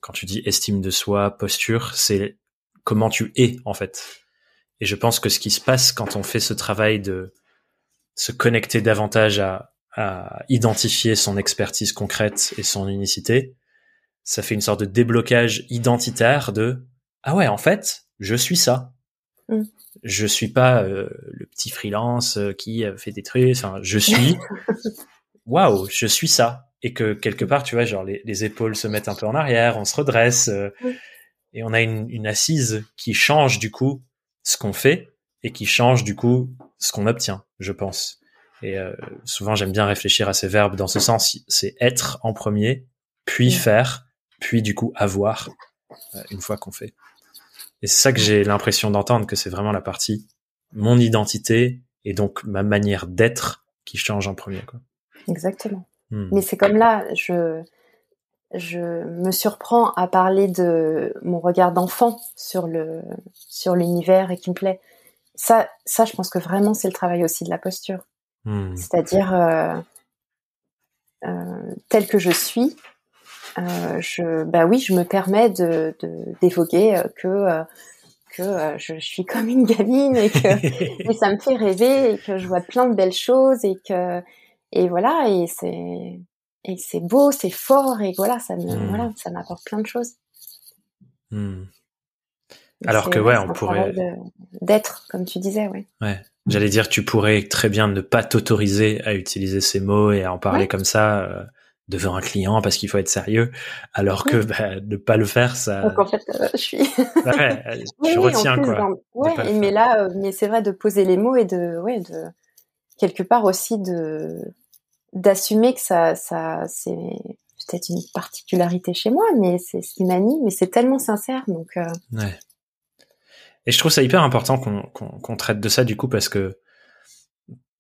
quand tu dis estime de soi, posture, c'est comment tu es en fait. Et je pense que ce qui se passe quand on fait ce travail de se connecter davantage à, à identifier son expertise concrète et son unicité, ça fait une sorte de déblocage identitaire de ah ouais en fait je suis ça. Mm. Je suis pas euh, le petit freelance euh, qui fait des trucs. Enfin, je suis waouh, je suis ça. Et que quelque part, tu vois, genre les, les, épaules se mettent un peu en arrière, on se redresse euh, mm. et on a une, une assise qui change du coup ce qu'on fait et qui change du coup ce qu'on obtient, je pense. Et euh, souvent, j'aime bien réfléchir à ces verbes dans ce sens. C'est être en premier, puis faire, puis du coup avoir. une fois qu'on fait. Et c'est ça que j'ai l'impression d'entendre, que c'est vraiment la partie mon identité et donc ma manière d'être qui change en premier. Quoi. Exactement. Hmm. Mais c'est comme là, je, je me surprends à parler de mon regard d'enfant sur le sur l'univers et qui me plaît. Ça, ça, je pense que vraiment c'est le travail aussi de la posture. Hmm. C'est-à-dire euh, euh, tel que je suis, euh, je, bah oui, je me permets de d'évoquer que que je, suis comme une gamine et que ça me fait rêver et que je vois plein de belles choses et que et voilà et c'est et c'est beau, c'est fort et voilà, ça me hmm. voilà, ça m'apporte plein de choses. Hmm. Alors que ouais, on pourrait d'être comme tu disais. Ouais. J'allais dire, tu pourrais très bien ne pas t'autoriser à utiliser ces mots et à en parler comme ça euh, devant un client parce qu'il faut être sérieux, alors que bah, ne pas le faire, ça. Donc en fait, euh, je suis. ouais, je retiens quoi. Ouais, mais là, euh, mais c'est vrai de poser les mots et de, ouais, de quelque part aussi de d'assumer que ça, ça, c'est peut-être une particularité chez moi, mais c'est ce qui m'anime, mais c'est tellement sincère, donc. Ouais. Et je trouve ça hyper important qu'on traite de ça du coup parce que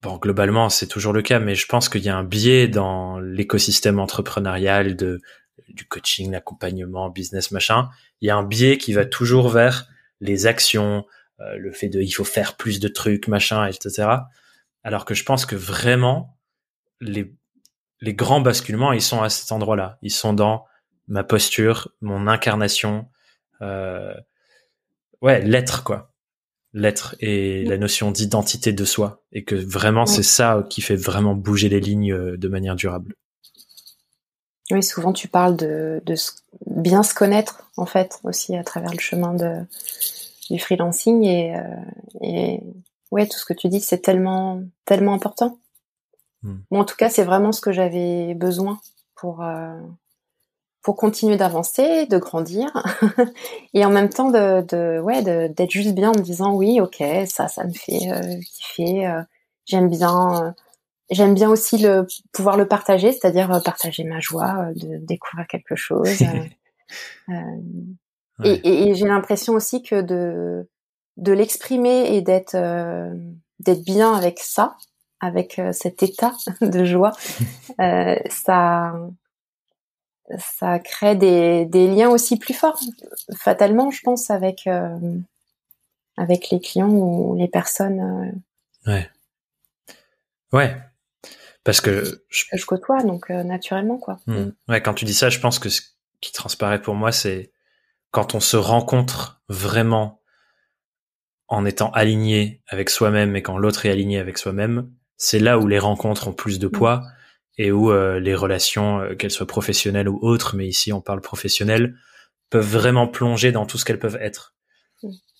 bon globalement c'est toujours le cas, mais je pense qu'il y a un biais dans l'écosystème entrepreneurial de du coaching, l'accompagnement, business machin. Il y a un biais qui va toujours vers les actions, euh, le fait de il faut faire plus de trucs machin, etc. Alors que je pense que vraiment les les grands basculements ils sont à cet endroit-là. Ils sont dans ma posture, mon incarnation. Euh, ouais, l'être quoi. L'être et la notion d'identité de soi et que vraiment c'est ça qui fait vraiment bouger les lignes euh, de manière durable. Oui, souvent tu parles de, de bien se connaître en fait aussi à travers le chemin de du freelancing et, euh, et ouais tout ce que tu dis c'est tellement tellement important. Hmm. en tout cas c'est vraiment ce que j'avais besoin pour euh, pour continuer d'avancer, de grandir, et en même temps de, de ouais, d'être juste bien en me disant oui, ok, ça, ça me fait euh, kiffer. Euh, j'aime bien, euh, j'aime bien aussi le pouvoir le partager, c'est-à-dire partager ma joie de découvrir quelque chose. Et, et j'ai l'impression aussi que de de l'exprimer et d'être d'être bien avec ça, avec cet état de joie, ça ça crée des, des, liens aussi plus forts, fatalement, je pense, avec euh, avec les clients ou les personnes. Euh, ouais. Ouais. Parce que je, je côtoie, donc euh, naturellement, quoi. Hmm. Mm. Ouais, quand tu dis ça, je pense que ce qui transparaît pour moi, c'est quand on se rencontre vraiment en étant aligné avec soi-même et quand l'autre est aligné avec soi-même, c'est là où les rencontres ont plus de mm. poids et où euh, les relations, euh, qu'elles soient professionnelles ou autres, mais ici on parle professionnel, peuvent vraiment plonger dans tout ce qu'elles peuvent être.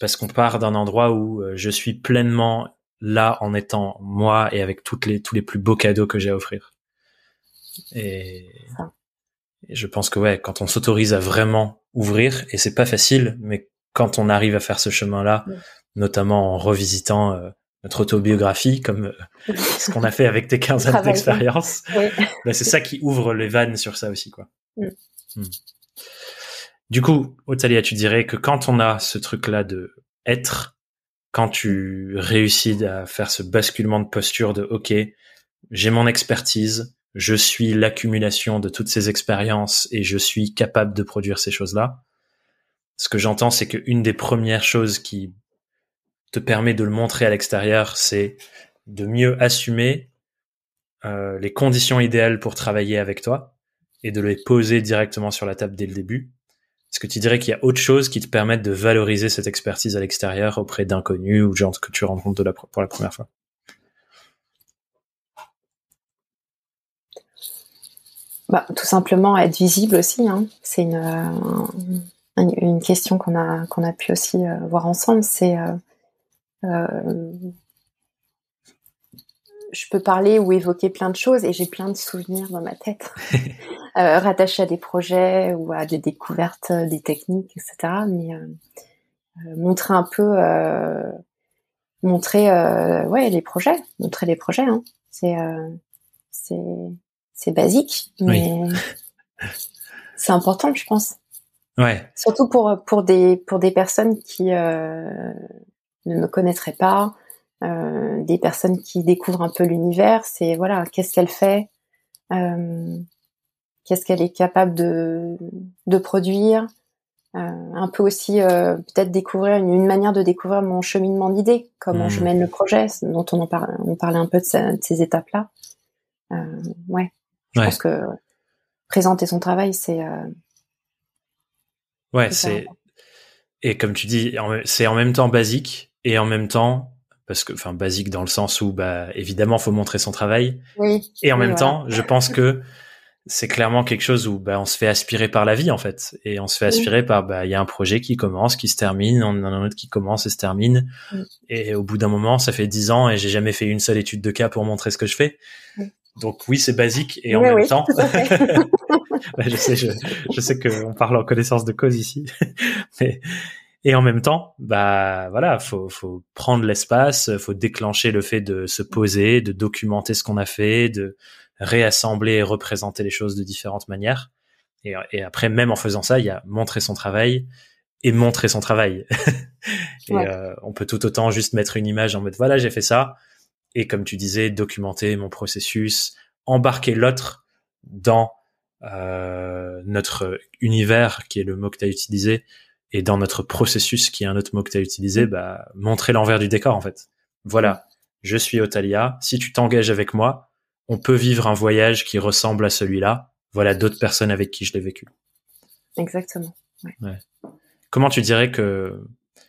Parce qu'on part d'un endroit où euh, je suis pleinement là en étant moi et avec toutes les, tous les plus beaux cadeaux que j'ai à offrir. Et, et, je pense que ouais, quand on s'autorise à vraiment ouvrir, et c'est pas facile, mais quand on arrive à faire ce chemin-là, notamment en revisitant notre autobiographie, comme euh, ce qu'on a fait avec tes 15 années d'expérience. Bah, c'est ça qui ouvre les vannes sur ça aussi, quoi. Mm. Mm. Du coup, Otalia, tu dirais que quand on a ce truc-là de être, quand tu réussis à faire ce basculement de posture de OK, j'ai mon expertise, je suis l'accumulation de toutes ces expériences et je suis capable de produire ces choses-là. Ce que j'entends, c'est qu'une des premières choses qui te permet de le montrer à l'extérieur, c'est de mieux assumer euh, les conditions idéales pour travailler avec toi et de les poser directement sur la table dès le début. Est-ce que tu dirais qu'il y a autre chose qui te permette de valoriser cette expertise à l'extérieur auprès d'inconnus ou de gens que tu rencontres de la, pour la première fois? Bah, Tout simplement être visible aussi. Hein. C'est une, euh, une, question qu'on a, pu aussi euh, voir ensemble. C'est je peux parler ou évoquer plein de choses et j'ai plein de souvenirs dans ma tête euh, rattachés à des projets ou à des découvertes, euh, des techniques, etc. Mais montrer un peu, montrer, ouais, les projets, montrer les projets. Hein. C'est, c'est, basique, mais c'est important, je pense. Ouais. Surtout pour pour des pour des personnes qui euh, ne me connaîtraient pas, euh, des personnes qui découvrent un peu l'univers. C'est voilà, qu'est-ce qu'elle fait, euh, qu'est-ce qu'elle est capable de de produire. Euh, un peu aussi peut-être découvrir une, une, manière de découvrir mon cheminement d'idées, comment je mmh. mène le projet, dont on en parlait, on parlait un peu de, ces étapes-là. Ouais, je pense que présenter son travail, c'est ouais, c'est et comme tu dis, c'est en même temps basique et en même temps parce que enfin basique dans le sens où bah évidemment faut montrer son travail. Oui, et en même temps je pense que c'est clairement quelque chose où bah, on se fait aspirer par la vie en fait. Et on se fait aspirer par bah il y a un projet qui commence qui se termine on en a un autre qui commence et se termine. Et au bout d'un moment ça fait dix ans et j'ai jamais fait une seule étude de cas pour montrer ce que je fais. Donc oui c'est basique et en même temps bah, je sais je, je sais qu'on parle en connaissance de cause ici mais et en même temps, bah voilà, faut faut prendre l'espace, faut déclencher le fait de se poser, de documenter ce qu'on a fait, de réassembler et représenter les choses de différentes manières. Et, et, après, même en faisant ça, il y a montrer son travail et montrer son travail. et euh, on peut tout autant juste mettre une image en mode voilà, j'ai fait ça. Et comme tu disais, documenter mon processus, embarquer l'autre dans euh, notre univers, qui est le mot que tu as utilisé, et dans notre processus, qui est un autre mot que tu as utilisé, bah, montrer l'envers du décor, en fait. Voilà, je suis Otalia. Si tu t'engages avec moi, on peut vivre un voyage qui ressemble à celui-là. Voilà d'autres personnes avec qui je l'ai vécu. Exactement. Ouais. Comment tu dirais que,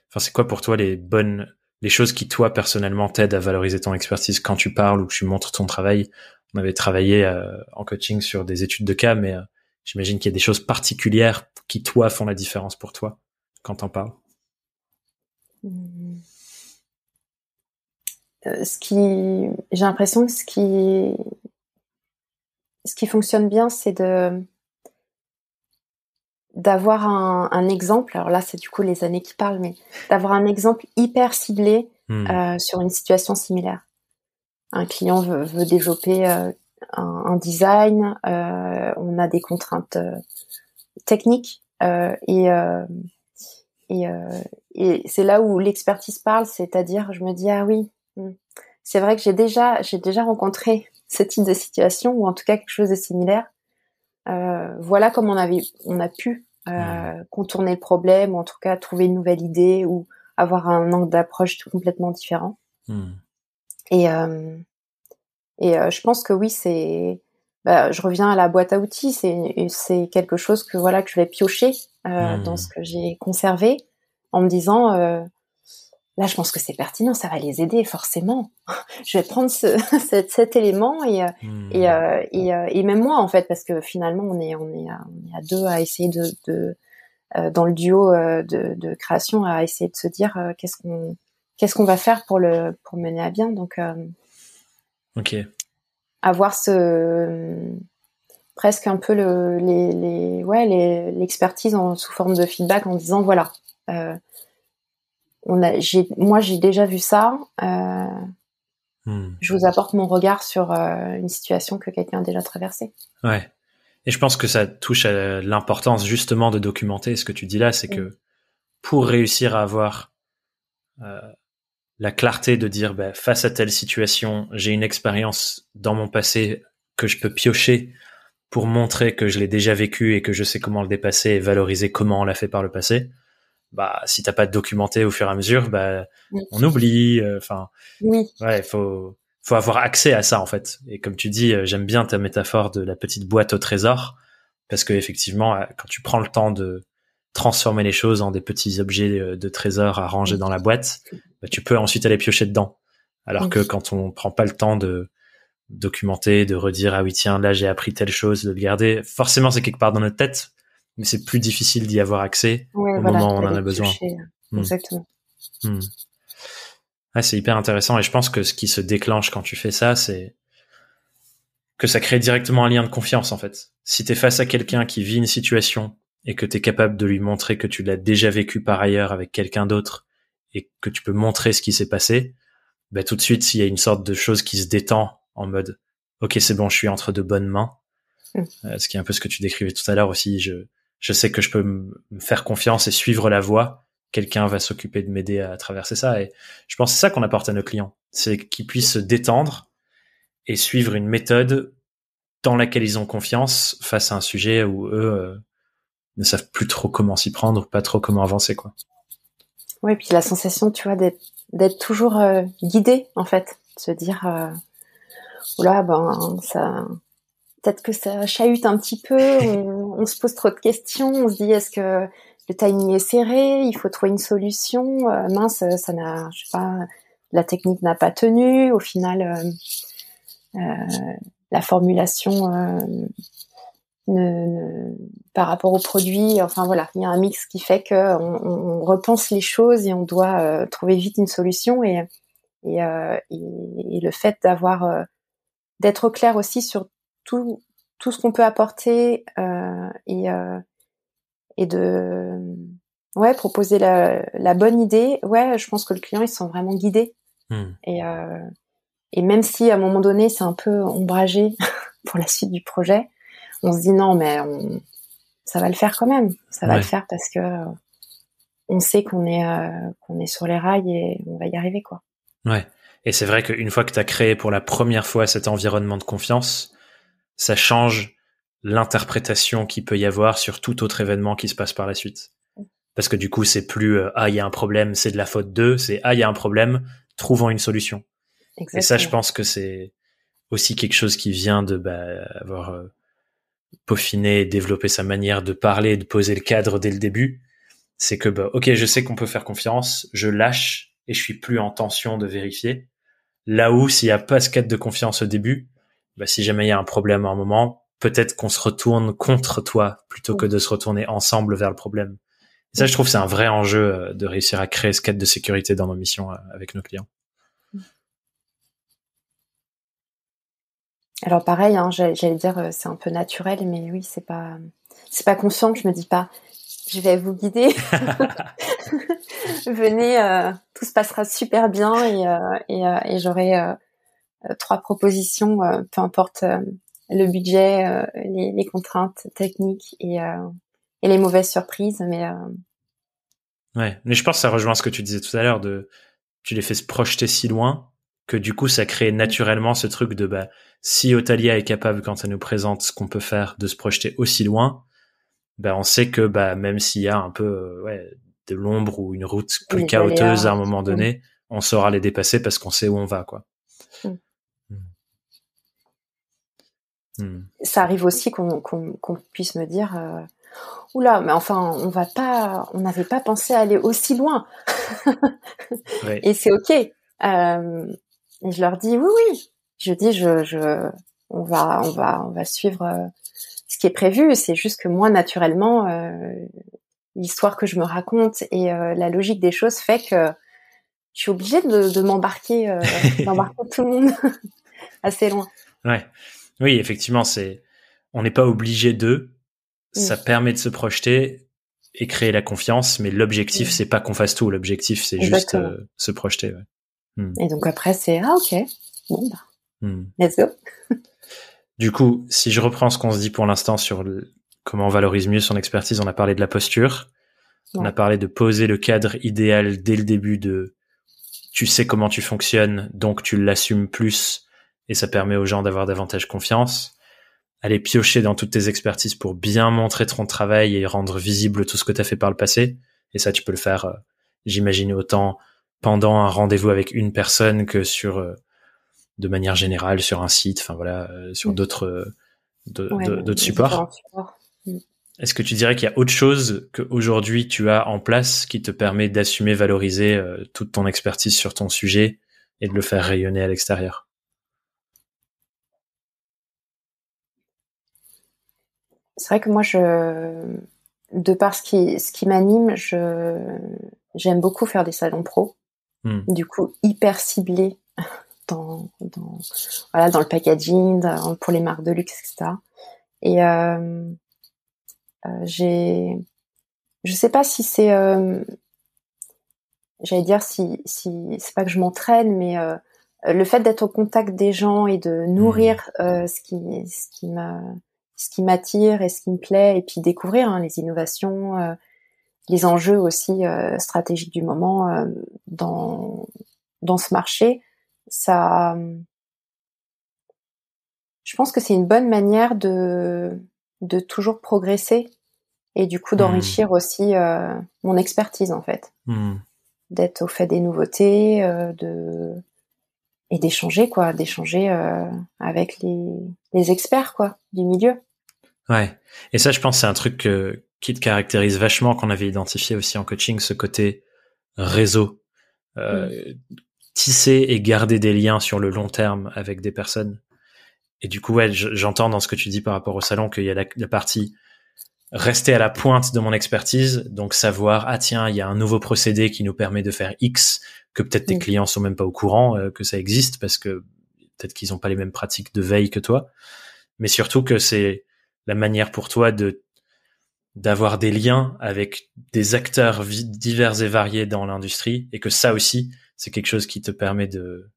enfin, c'est quoi pour toi les bonnes, les choses qui toi personnellement t'aident à valoriser ton expertise? Quand tu parles ou que tu montres ton travail On avait travaillé euh, en coaching sur des études de cas, mais euh, j'imagine qu'il y a des choses particulières qui toi font la différence pour toi quand t'en parles. Mmh. Euh, ce qui, j'ai l'impression que ce qui, ce qui fonctionne bien, c'est de d'avoir un, exemple. Alors là, c'est du coup les années qui parlent, mais d'avoir un exemple hyper ciblé hmm. euh, sur une situation similaire. Un client veut, veut développer euh, un, design, on a des contraintes techniques et et, et c'est là où l'expertise parle, c'est-à-dire je me dis ah oui, Mm. C'est vrai que j'ai déjà, j'ai déjà rencontré ce type de situation ou en tout cas quelque chose de similaire. Euh, voilà comment on avait, on a pu euh, contourner le problème ou en tout cas trouver une nouvelle idée ou avoir un angle d'approche complètement différent. Mm. Et euh, et je pense que oui, c'est, bah, je reviens à la boîte à outils, c'est c'est quelque chose que voilà que je vais piocher dans ce que j'ai conservé en me disant là je pense que c'est pertinent, ça va les aider forcément. je vais prendre ce, cet, cet, élément et euh, hmm. et, euh, et, euh, et, même moi en fait parce que finalement on est on est à, on est à deux à essayer de, de euh, dans le duo de, de, création à essayer de se dire qu'est-ce qu'on qu'est-ce qu'on va faire pour le pour mener à bien donc ok avoir ce presque un peu le les, les ouais l'expertise en sous forme de feedback en disant voilà euh, on a, j'ai, moi, j'ai déjà vu ça. Euh, hmm. Je vous apporte mon regard sur euh, une situation que quelqu'un a déjà traversée. Ouais. Et je pense que ça touche à l'importance justement de documenter. Ce que tu dis là, c'est que pour réussir à avoir la clarté de dire, bah, face à telle situation, j'ai une expérience dans mon passé que je peux piocher pour montrer que je l'ai déjà vécu et que je sais comment le dépasser et valoriser comment on l'a fait par le passé bah si t'as pas documenté au fur et à mesure, bah on oublie. Euh, enfin, oui. ouais, faut faut avoir accès à ça en fait. Et comme tu dis, euh, j'aime bien ta métaphore de la petite boîte au trésor parce que effectivement, euh, quand tu prends le temps de transformer les choses en des petits objets de trésor à ranger dans la boîte, bah, tu peux ensuite aller piocher dedans. Alors que quand on prend pas le temps de documenter, de redire ah oui tiens là j'ai appris telle chose, de le garder, forcément c'est quelque part dans notre tête mais c'est plus difficile d'y avoir accès au moment où on en a besoin. Hmm. Exactement. Hmm. c'est hyper intéressant et je pense que ce qui se déclenche quand tu fais ça, c'est que ça crée directement un lien de confiance en fait. Si tu es face à quelqu'un qui vit une situation et que tu es capable de lui montrer que tu l'as déjà vécu par ailleurs avec quelqu'un d'autre et que tu peux montrer ce qui s'est passé, bah tout de suite s'il y a une sorte de chose qui se détend en mode OK, c'est bon, je suis entre de bonnes mains. Hmm. Euh, ce qui est un peu ce que tu décrivais tout à l'heure aussi, je je sais que je peux me faire confiance et suivre la voie. Quelqu'un va s'occuper de m'aider à traverser ça. Et je pense que c'est ça qu'on apporte à nos clients. C'est qu'ils puissent se détendre et suivre une méthode dans laquelle ils ont confiance face à un sujet où eux euh, ne savent plus trop comment s'y prendre, pas trop comment avancer, quoi. Oui, puis la sensation, tu vois, d'être toujours euh, guidé, en fait, de se dire, euh, oula, ben ça, peut-être que ça chahute un petit peu, on, se pose trop de questions, on se dit est-ce que le timing est serré, il faut trouver une solution, euh, mince, ça n'a, je sais pas, la technique n'a pas tenu, au final, euh, euh, la formulation ne, par rapport au produit, enfin voilà, il y a un mix qui fait que on, repense les choses et on doit trouver vite une solution et et, et, le fait d'avoir d'être clair aussi sur tout, tout ce qu'on peut apporter euh, et, euh, et de ouais proposer la, la, bonne idée. Ouais, je pense que le client il se sent vraiment guidé. Hmm. Et, euh, et même si à un moment donné c'est un peu ombragé pour la suite du projet, on se dit non mais on, ça va le faire quand même. Ça va le faire parce que on sait qu'on est qu'on est sur les rails et on va y arriver quoi. Ouais. Et c'est vrai qu'une fois que tu as créé pour la première fois cet environnement de confiance, ça change l'interprétation qu'il peut y avoir sur tout autre événement qui se passe par la suite. Parce que du coup, c'est plus euh, ah il y a un problème, c'est de la faute d'eux, c'est ah il y a un problème, trouvons une solution. Et ça, je pense que c'est aussi quelque chose qui vient de bah, avoir euh, peaufiné et développé sa manière de parler et de poser le cadre dès le début. C'est que bah, ok, je sais qu'on peut faire confiance, je lâche et je suis plus en tension de vérifier. Là où s'il n'y a pas ce cadre de confiance au début, bah, si jamais il y a un problème à un moment, peut-être qu'on se retourne contre toi plutôt que de se retourner ensemble vers le problème. Et ça, je trouve, c'est un vrai enjeu euh, de réussir à créer ce cadre de sécurité dans nos missions euh, avec nos clients. Alors pareil, hein, j'allais dire euh, c'est un peu naturel, mais oui, c'est pas c'est pas conscient. Je me dis pas, je vais vous guider. Venez, tout se passera super bien et, et, et j'aurai trois propositions, peu importe le budget, euh, les, les, contraintes techniques et, euh, et, les mauvaises surprises. Mais euh, ouais, mais je pense que ça rejoint ce que tu disais tout à l'heure de tu les fais se projeter si loin que du coup ça crée naturellement ce truc de bah si Otalia est capable quand elle nous présente ce qu'on peut faire de se projeter aussi loin, bah on sait que bah même s'il y a un peu ouais de l'ombre ou une route plus chaoteuse à un moment donné, on saura les dépasser parce qu'on sait où on va quoi. Mm. Hmm. Ça arrive aussi qu'on puisse me dire euh, oula, mais enfin, on va pas, on n'avait pas pensé à aller aussi loin. Et c'est ok. Euh, et je leur dis oui, oui. Je dis, je, je, on va, on va, on va suivre euh, ce qui est prévu. C'est juste que moi, naturellement, euh, l'histoire que je me raconte et euh, la logique des choses fait que je suis obligée de, de m'embarquer, d'embarquer tout le monde assez loin. Ouais. Oui, effectivement, c'est on n'est pas obligé de. Ça permet de se projeter et créer la confiance, mais l'objectif c'est pas qu'on fasse tout. L'objectif c'est juste euh, se projeter. Hmm. Et donc après c'est ah ok bon bah hmm. let's go. du coup, si je reprends ce qu'on se dit pour l'instant sur comment on valorise mieux son expertise, on a parlé de la posture, on a parlé de poser le cadre idéal dès le début de tu sais comment tu fonctionnes, donc tu l'assumes plus et ça permet aux gens d'avoir davantage confiance. Aller piocher dans toutes tes expertises pour bien montrer ton travail et rendre visible tout ce que tu as fait par le passé. Et ça, tu peux le faire, euh, j'imagine, autant pendant un rendez-vous avec une personne que sur, euh, de manière générale, sur un site, enfin voilà, euh, sur mm. d'autres, d'autres supports. Mm. Est-ce que tu dirais qu'il y a autre chose qu'aujourd'hui tu as en place qui te permet d'assumer, valoriser toute ton expertise sur ton sujet et de le faire rayonner à l'extérieur? C'est vrai que moi, je, de par ce qui, ce qui m'anime, je, j'aime beaucoup faire des salons pro. Hmm. Du coup, hyper ciblés dans, dans, voilà, dans le packaging, pour les marques de luxe, etc. Et euh, euh, j'ai, je sais pas si c'est, euh, j'allais dire si, si c'est pas que je m'entraîne, mais euh, le fait d'être au contact des gens et de nourrir hmm. euh, ce qui, ce qui me ce qui m'attire et ce qui me plaît, et puis découvrir hein, les innovations, euh, les enjeux aussi euh, stratégiques du moment euh, dans dans ce marché. Ça, je pense que c'est une bonne manière de de toujours progresser et du coup d'enrichir mmh. aussi mon expertise en fait, mmh. d'être au fait des nouveautés, de et d'échanger quoi, d'échanger avec les les experts quoi du milieu. Ouais. Et ça, je pense, c'est un truc qui te caractérise vachement, qu'on avait identifié aussi en coaching, ce côté réseau. Euh, mm. Tisser et garder des liens sur le long terme avec des personnes. Et du coup, ouais, j'entends dans ce que tu dis par rapport au salon qu'il y a la, partie rester à la pointe de mon expertise, donc savoir ah tiens il y a un nouveau procédé qui nous permet de faire X que peut-être tes mm. clients sont même pas au courant euh, que ça existe parce que peut-être qu'ils ont pas les mêmes pratiques de veille que toi, mais surtout que c'est la manière pour toi de d'avoir des liens avec des acteurs divers et variés dans l'industrie et que ça aussi c'est quelque chose qui te permet de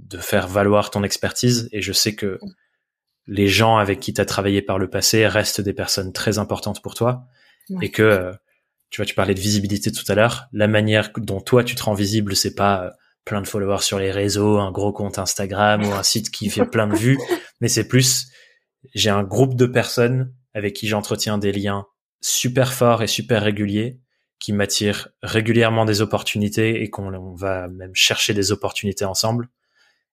de faire valoir ton expertise. Et je sais que les gens avec qui tu as travaillé par le passé restent des personnes très importantes pour toi. Et que euh, tu vois tu parlais de visibilité tout à l'heure. La manière dont toi tu te rends visible c'est pas euh, plein de followers sur les réseaux un gros compte Instagram ou un site qui fait plein de vues mais c'est plus j'ai un groupe de personnes avec qui j'entretiens des liens super forts et super réguliers qui m'attirent régulièrement des opportunités et qu'on va même chercher des opportunités ensemble.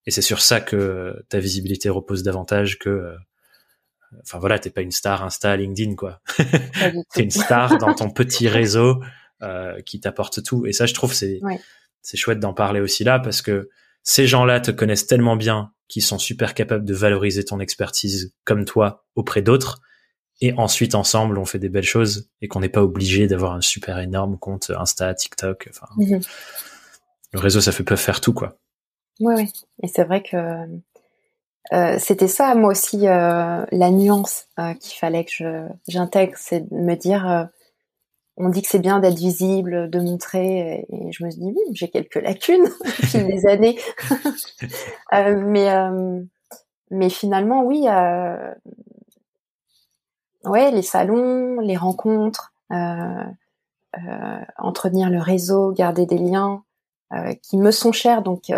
Et c'est sur ça que ta visibilité repose davantage que, euh, enfin voilà, t'es pas une star Insta, LinkedIn quoi. t'es une star dans ton petit réseau euh, qui t'apporte tout. Et ça, je trouve c'est c'est chouette d'en parler aussi là parce que ces gens-là te connaissent tellement bien qui sont super capables de valoriser ton expertise comme toi auprès d'autres. Et ensuite, ensemble, on fait des belles choses et qu'on n'est pas obligé d'avoir un super énorme compte Insta, TikTok. Enfin, mhm. le réseau, ça fait peut faire tout, quoi. Oui, oui. Et c'est vrai que euh, c'était ça, moi aussi, euh, la nuance euh, qu'il fallait que j'intègre, c'est de me dire on dit que c'est bien d'être visible, de montrer, et je me suis dit, oui, j'ai quelques lacunes depuis des années. mais, mais finalement, oui, ouais, les salons, les rencontres, euh, euh entretenir le réseau, garder des liens euh, qui me sont chers, donc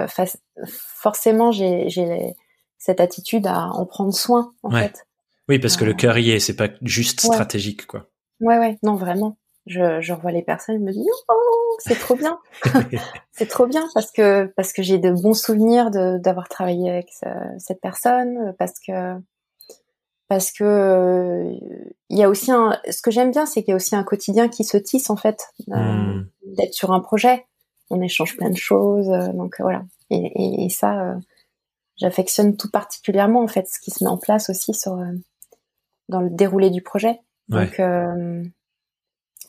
forcément, j'ai cette attitude à en prendre soin, en fait. Oui, parce que le cœur y est, c'est pas juste stratégique, quoi. Ouais, ouais, non, vraiment. Je, je revois les personnes, je me dis oh c'est trop bien, c'est trop bien parce que parce que j'ai de bons souvenirs d'avoir travaillé avec cette personne, parce que parce que il y a aussi un ce que j'aime bien c'est qu'il y a aussi un quotidien qui se tisse en fait euh, hmm. d'être sur un projet. On échange plein de choses euh, donc voilà. Et, et, ça euh, j'affectionne tout particulièrement en fait ce qui se met en place aussi sur dans le déroulé du projet. Donc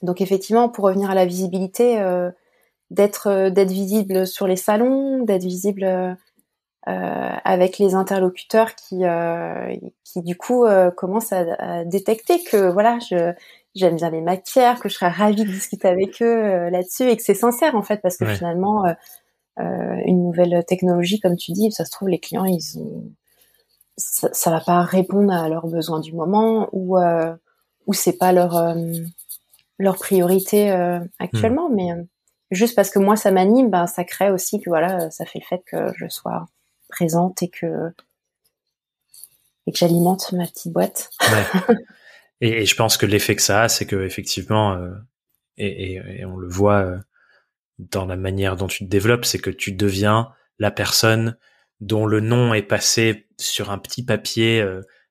donc effectivement, pour revenir à la visibilité, euh, d'être euh, d'être visible sur les salons, d'être visible euh, avec les interlocuteurs qui qui du coup commencent à, détecter que voilà, je j'aime bien les matières, que je serais ravie de discuter avec eux là-dessus et que c'est sincère en fait parce que finalement une nouvelle technologie comme tu dis, ça se trouve les clients ils ont ça, ça va pas répondre à leurs besoins du moment ou ou c'est pas leur leur priorité euh, actuellement, hmm. mais euh, juste parce que moi ça m'anime, ben ça crée aussi que voilà, ça fait le fait que je sois présente et que et que j'alimente ma petite boîte. Ouais. et, je pense que l'effet que ça a, c'est que effectivement, euh, et, et, on le voit dans la manière dont tu te développes, c'est que tu deviens la personne dont le nom est passé sur un petit papier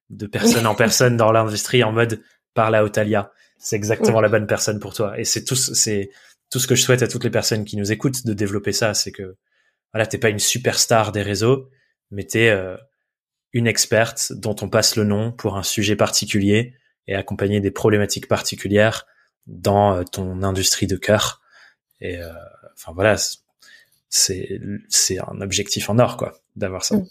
de personne en personne dans l'industrie en mode par la Otalia c'est exactement la bonne personne pour toi. Et c'est tout, c'est tout ce que je souhaite à toutes les personnes qui nous écoutent de développer ça, c'est que voilà, t'es pas une superstar des réseaux, mais t'es euh, une experte dont on passe le nom pour un sujet particulier et accompagner des problématiques particulières dans euh, ton industrie de cœur. Et euh, enfin voilà, c'est c'est un objectif en or quoi, d'avoir ça. Mm.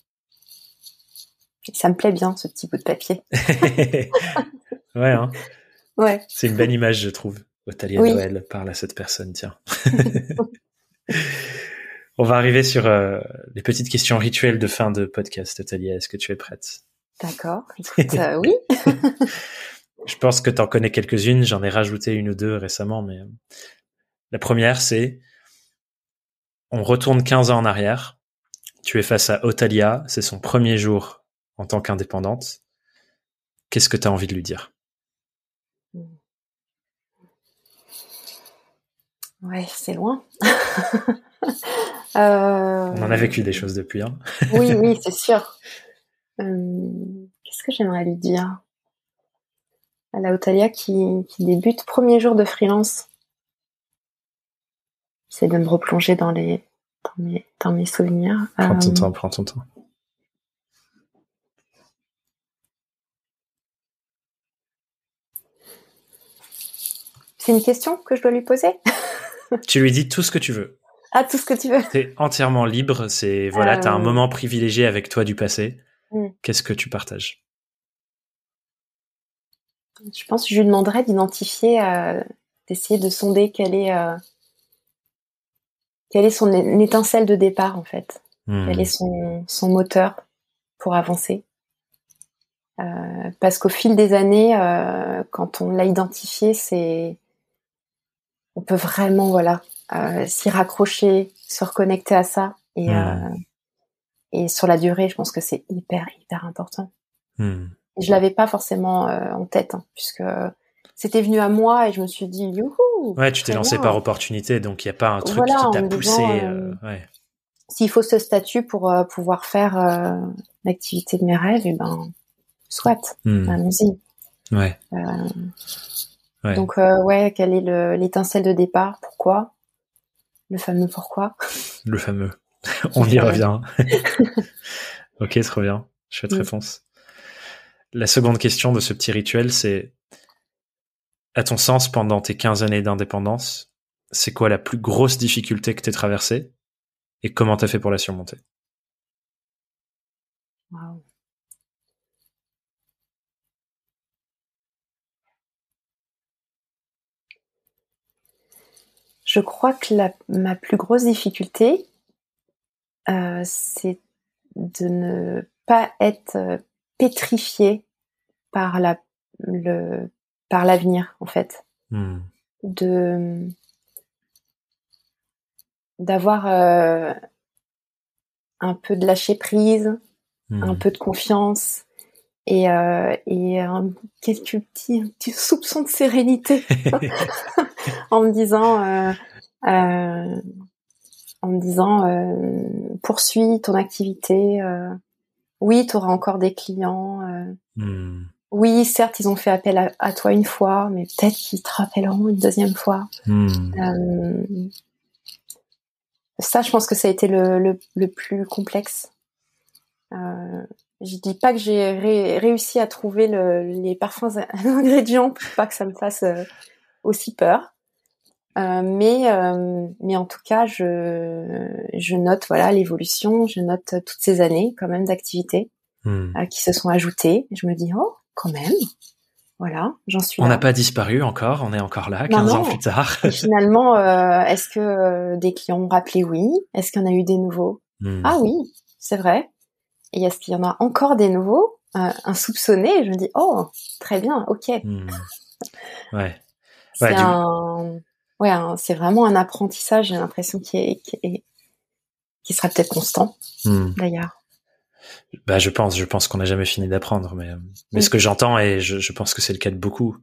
Ça me plaît bien ce petit bout de papier. ouais. Hein. Ouais. C'est une belle image, je trouve. Otalia Noël parle à cette personne, tiens. On va arriver sur euh, les petites questions rituelles de fin de podcast. Otalia, est-ce que tu es prête? D'accord. oui. Je pense que tu en connais quelques-unes. J'en ai rajouté une ou deux récemment, mais la première, c'est on retourne 15 ans en arrière. Tu es face à Otalia, c'est son premier jour en tant qu'indépendante. Qu'est-ce que tu as envie de lui dire? Ouais, c'est loin. Euh, on en a vécu des choses depuis. Hein. oui, oui, c'est sûr. Euh, qu'est-ce que j'aimerais lui dire? À la Otalia qui, qui débute premier jour de freelance. J'essaie de me replonger dans les dans mes, souvenirs. Prends ton euh, temps, prends ton temps. C'est une question que je dois lui poser? Tu lui dis tout ce que tu veux. Ah, tout ce que tu veux. T'es entièrement libre. C'est voilà, t'as un euh. moment privilégié avec toi du passé. Hmm. Qu'est-ce que tu partages? Je pense que je lui demanderais d'identifier, euh, d'essayer de sonder quelle est quelle est son étincelle de départ en fait hmm. Quel est son, son moteur pour avancer euh, Parce qu'au fil des années, euh, quand on l'a identifié, c'est on peut vraiment voilà euh, s'y raccrocher, se reconnecter à ça et hmm. et sur la durée, je pense que c'est hyper hyper important. Hmm. Je l'avais pas forcément en tête hein, puisque c'était venu à moi et je me suis dit youhou Ouais, tu t'es lancé par opportunité, donc il n'y a pas un truc qui t'a poussé. Euh, euh, s'il faut ce statut pour euh, pouvoir faire l'activité de mes rêves, et eh ben, soit, hmm. allons-y. Ouais. Donc ouais, quelle est l'étincelle de départ? Pourquoi? Le fameux pourquoi Le fameux. On y revient. ok, trop bien. Chouette réponse. La seconde question de ce petit rituel, c'est à ton sens, pendant tes 15 années d'indépendance, c'est quoi la plus grosse difficulté que tu as traversée et comment tu as fait pour la surmonter? Je crois que ma plus grosse difficulté, euh, c'est de ne pas être euh, pétrifié par la, le, par l'avenir en fait hmm. de d'avoir euh, un peu de lâcher prise hmm. un peu de confiance et, euh, et quelques petits, petits soupçons de sérénité en me disant euh, en me disant poursuis ton activité oui tu auras encore des clients hmm oui, certes, ils ont fait appel à, toi une fois, mais peut-être qu'ils te rappelleront une deuxième fois. Hmm. Euh, ça, je pense que ça a été le, plus complexe. Euh, je dis pas que j'ai réussi à trouver les parfums ingrédients pour pas que ça me fasse euh, aussi peur. Euh, mais mais en tout cas, je je note voilà l'évolution, je note toutes ces années quand même d'activité hmm. qui se sont ajoutées. Je me dis oh quand même. Voilà, j'en suis On n'a pas disparu encore, on est encore là, 15 ans plus tard. finalement, euh, est-ce que euh, des clients ont rappelé oui? Est-ce qu'il y en a eu des nouveaux? Hmm. Ah oui, c'est vrai. Et est-ce qu'il y en a encore des nouveaux? Euh, Un soupçonné Je me dis, oh, très bien, ok. Hmm. Ouais. c'est un... ouais, c'est vraiment un apprentissage, j'ai l'impression, qui, est, qui, est... qui sera peut-être constant, hmm. d'ailleurs. Bah, je pense, je pense qu'on n'a jamais fini d'apprendre, mais mais ce que j'entends et je, je, pense que c'est le cas de beaucoup,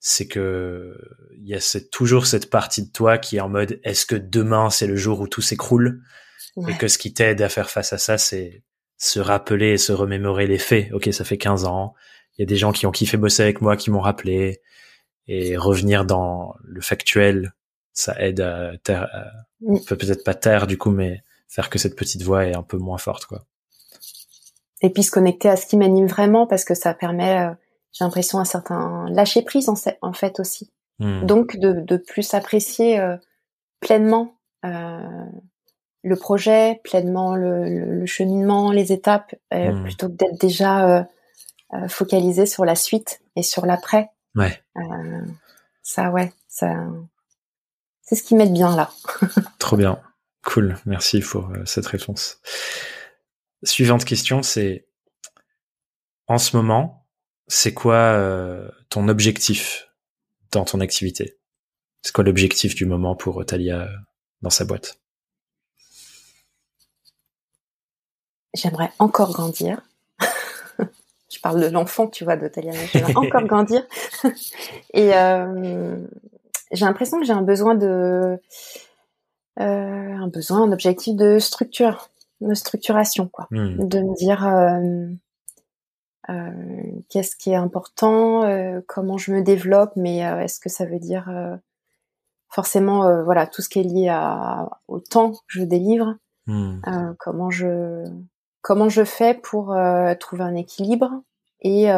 c'est que il y a cette, toujours cette partie de toi qui est en mode est-ce que demain c'est le jour où tout s'écroule? Et que ce qui t'aide à faire face à ça, c'est se rappeler et se remémorer les faits. Ok, ça fait 15 ans, il y a des gens qui ont kiffé bosser avec moi, qui m'ont rappelé et revenir dans le factuel, ça aide à, taire, peut peut-être pas taire du coup, mais faire que cette petite voix est un peu moins forte, quoi et puis se connecter à ce qui m'anime vraiment parce que ça permet, euh, j'ai l'impression, un certain lâcher prise en, en fait aussi. Hmm. Donc de, de, plus apprécier euh, pleinement euh, le projet, pleinement le, le, cheminement, les étapes, hmm. plutôt que d'être déjà focalisé sur la suite et sur l'après. Ouais. ça, ouais, ça, c'est ce qui m'aide bien là. Trop bien, cool, merci pour cette réponse. Suivante question, c'est en ce moment, c'est quoi euh, ton objectif dans ton activité? C'est quoi l'objectif du moment pour Talia euh, dans sa boîte? J'aimerais encore grandir. Je parle de l'enfant, tu vois, de Talia. J'aimerais encore grandir. Et euh, j'ai l'impression que j'ai un besoin de, euh, un besoin, un objectif de structure, de structuration, quoi. Hmm. De me dire euh, qu'est-ce qui est important, comment je me développe, mais est-ce que ça veut dire forcément voilà tout ce qui est lié à, au temps que je délivre, hmm. comment je comment je fais pour trouver un équilibre et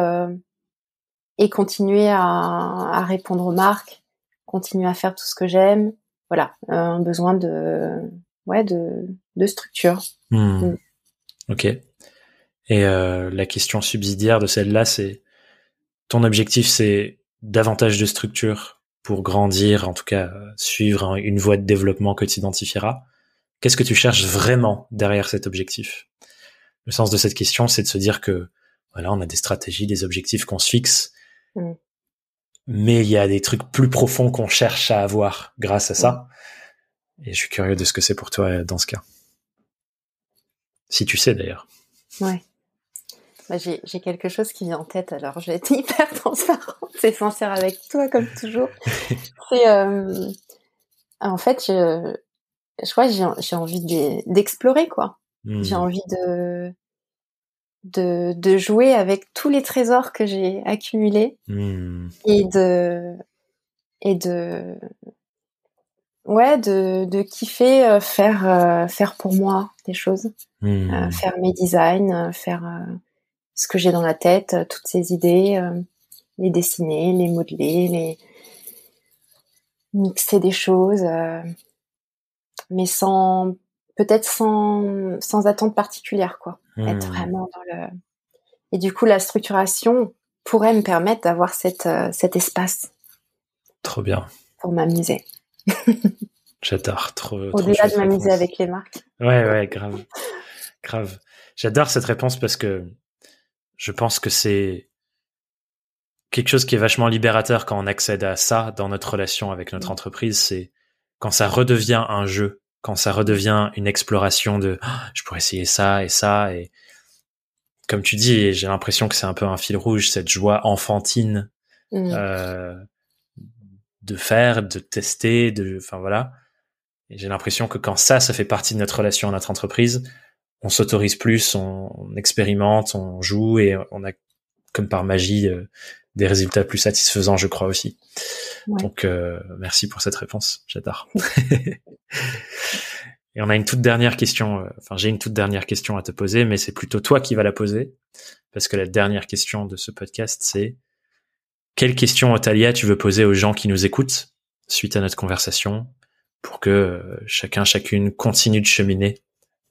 et continuer à, à, répondre aux marques, continuer à faire tout ce que j'aime, voilà, un besoin de ouais de de structure. Hmm. Hmm. Ok. Et euh, la question subsidiaire de celle-là, c'est ton objectif, c'est davantage de structure pour grandir, en tout cas suivre une voie de développement que tu identifieras. Qu'est-ce que tu cherches vraiment derrière cet objectif? Le sens de cette question, c'est de se dire que voilà, on a des stratégies, des objectifs qu'on se fixe, mm. mais il y a des trucs plus profonds qu'on cherche à avoir grâce à ça. Mm. Et je suis curieux de ce que c'est pour toi dans ce cas. Si tu sais d'ailleurs. Ouais. Bah, j'ai quelque chose qui vient en tête, alors je vais être hyper transparente et sincère avec toi, comme toujours. C'est, euh, en fait, je, je crois que j'ai envie d'explorer, quoi. J'ai hmm. envie de, de, de, jouer avec tous les trésors que j'ai accumulés hmm. et de, et de, ouais, de, de kiffer euh, faire, euh, faire pour moi des choses, hmm. faire mes designs, faire ce que j'ai dans la tête, euh, toutes ces idées, euh, les dessiner, les modeler, les mixer des choses, euh, mais sans peut-être sans sans attente particulière quoi. Être hmm. vraiment dans le et du coup la structuration pourrait me permettre d'avoir cette cet espace. Trop bien. Pour m'amuser. J'adore trop. Au-delà de m'amuser avec les marques. Ouais ouais grave grave. J'adore cette réponse parce que je pense que c'est quelque chose qui est vachement libérateur quand on accède à ça dans notre relation avec notre mm. entreprise, c'est quand ça redevient un jeu, quand ça redevient une exploration de ah, je pourrais essayer ça et ça et comme tu dis, j'ai l'impression que c'est un peu un fil rouge cette joie enfantine mm. euh, de faire, de tester, de enfin voilà. Et j'ai l'impression que quand ça, ça fait partie de notre relation à notre entreprise, on s'autorise plus, on, expérimente, on joue et on a comme par magie euh, des résultats plus satisfaisants, je crois aussi. Donc euh, merci pour cette réponse, j'adore. et on a une toute dernière question, euh, enfin j'ai une toute dernière question à te poser, mais c'est plutôt toi qui vas la poser, parce que la dernière question de ce podcast, c'est quelle question, Otalia, tu veux poser aux gens qui nous écoutent suite à notre conversation pour que chacun, chacune continue de cheminer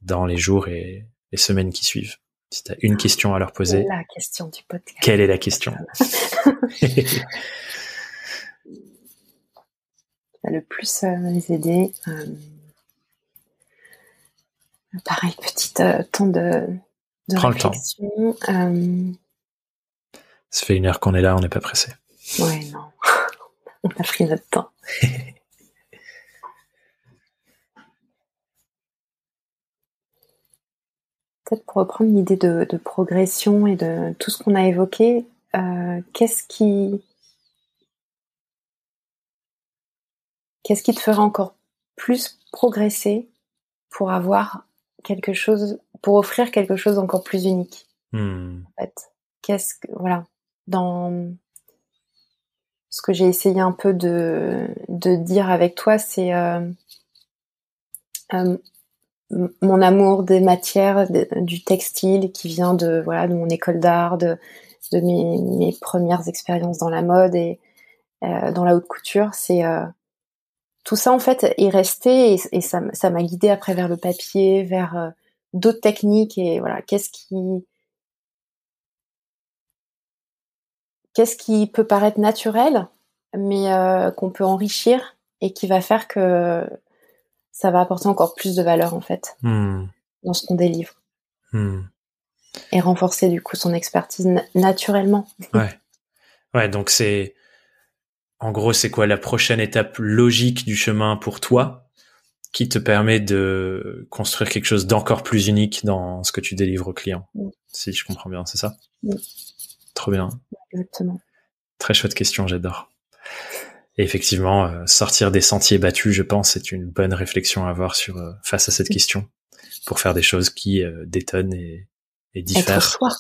dans les jours et les semaines qui suivent? Si tu as une question à leur poser. La question du podcast. Quelle est la question? Le plus euh, les aider. Euh, pareil, petit euh, temps de, de Prends réflexion. Le temps. Ça fait une heure qu'on est là, on n'est pas pressé. Ouais, non. on a pris notre temps. peut-être pour reprendre l'idée de, progression et de tout ce qu'on a évoqué, euh, qu'est-ce qui qu'est-ce qui te fera encore plus progresser pour avoir quelque chose, pour offrir quelque chose d'encore plus unique? Hmm. En fait, qu'est-ce que voilà dans ce que j'ai essayé un peu de, de dire avec toi, c'est euh, euh, mon amour des matières, du textile qui vient de voilà de mon école d'art, de, de mes, mes, premières expériences dans la mode et euh, dans la haute couture, c'est euh, tout ça en fait est resté et, et ça ça m'a guidé après vers le papier, vers euh, d'autres techniques et voilà qu'est-ce qui qu'est-ce qui peut paraître naturel mais euh, qu'on peut enrichir et qui va faire que ça va apporter encore plus de valeur en fait hmm. dans ce qu'on délivre. Hmm. et renforcer du coup son expertise naturellement. Ouais. Ouais, donc c'est en gros, c'est quoi la prochaine étape logique du chemin pour toi qui te permet de construire quelque chose d'encore plus unique dans ce que tu délivres aux clients. Si je comprends bien, c'est ça Trop bien. Exactement. Très chouette question, j'adore. Et effectivement, euh, sortir des sentiers battus, je pense, c'est une bonne réflexion à avoir sur euh, face à cette question pour faire des choses qui euh, détonnent et, et diffèrent. Être soi.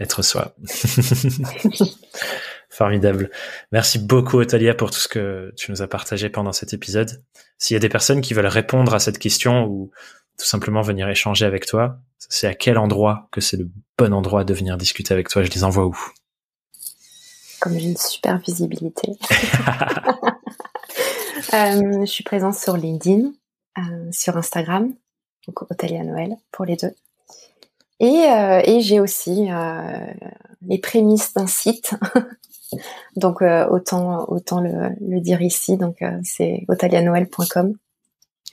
Être soi. Formidable. Merci beaucoup, Otalia, pour tout ce que tu nous as partagé pendant cet épisode. S'il y a des personnes qui veulent répondre à cette question ou tout simplement venir échanger avec toi, c'est à quel endroit que c'est le bon endroit de venir discuter avec toi? Je les envoie où? Comme j'ai une super visibilité. euh, je suis présente sur LinkedIn, euh, sur Instagram, donc Otalia Noël pour les deux. Et, euh, et j'ai aussi euh, les prémices d'un site Donc euh, autant autant le, le, dire ici. Donc euh, c'est otalianoel.com.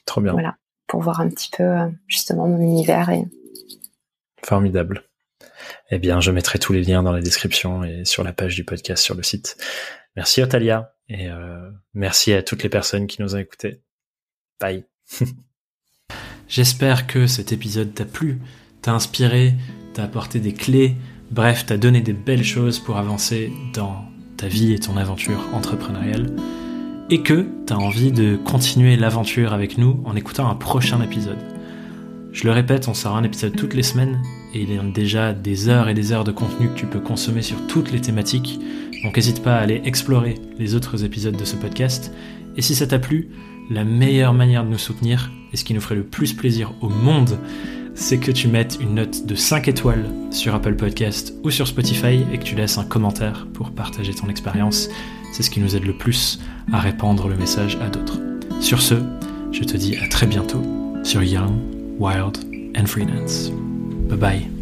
Trop bien. Voilà, pour voir un petit peu justement mon univers et formidable. Eh bien, je mettrai tous les liens dans la description et sur la page du podcast sur le site. Merci Otalia et merci à toutes les personnes qui nous ont écoutés. Bye. J'espère que cet épisode t'a plu, t'a inspiré, t'a apporté des clés, bref, t'a donné des belles choses pour avancer dans ta vie et ton aventure entrepreneuriale, et que tu as envie de continuer l'aventure avec nous en écoutant un prochain épisode. Je le répète, on sort un épisode toutes les semaines, et il y a déjà des heures et des heures de contenu que tu peux consommer sur toutes les thématiques, donc n'hésite pas à aller explorer les autres épisodes de ce podcast, et si ça t'a plu, la meilleure manière de nous soutenir, et ce qui nous ferait le plus plaisir au monde, c'est que tu mettes une note de 5 étoiles sur Apple Podcast ou sur Spotify et que tu laisses un commentaire pour partager ton expérience. C'est ce qui nous aide le plus à répandre le message à d'autres. Sur ce, je te dis à très bientôt sur Young, Wild and Freelance. Bye bye.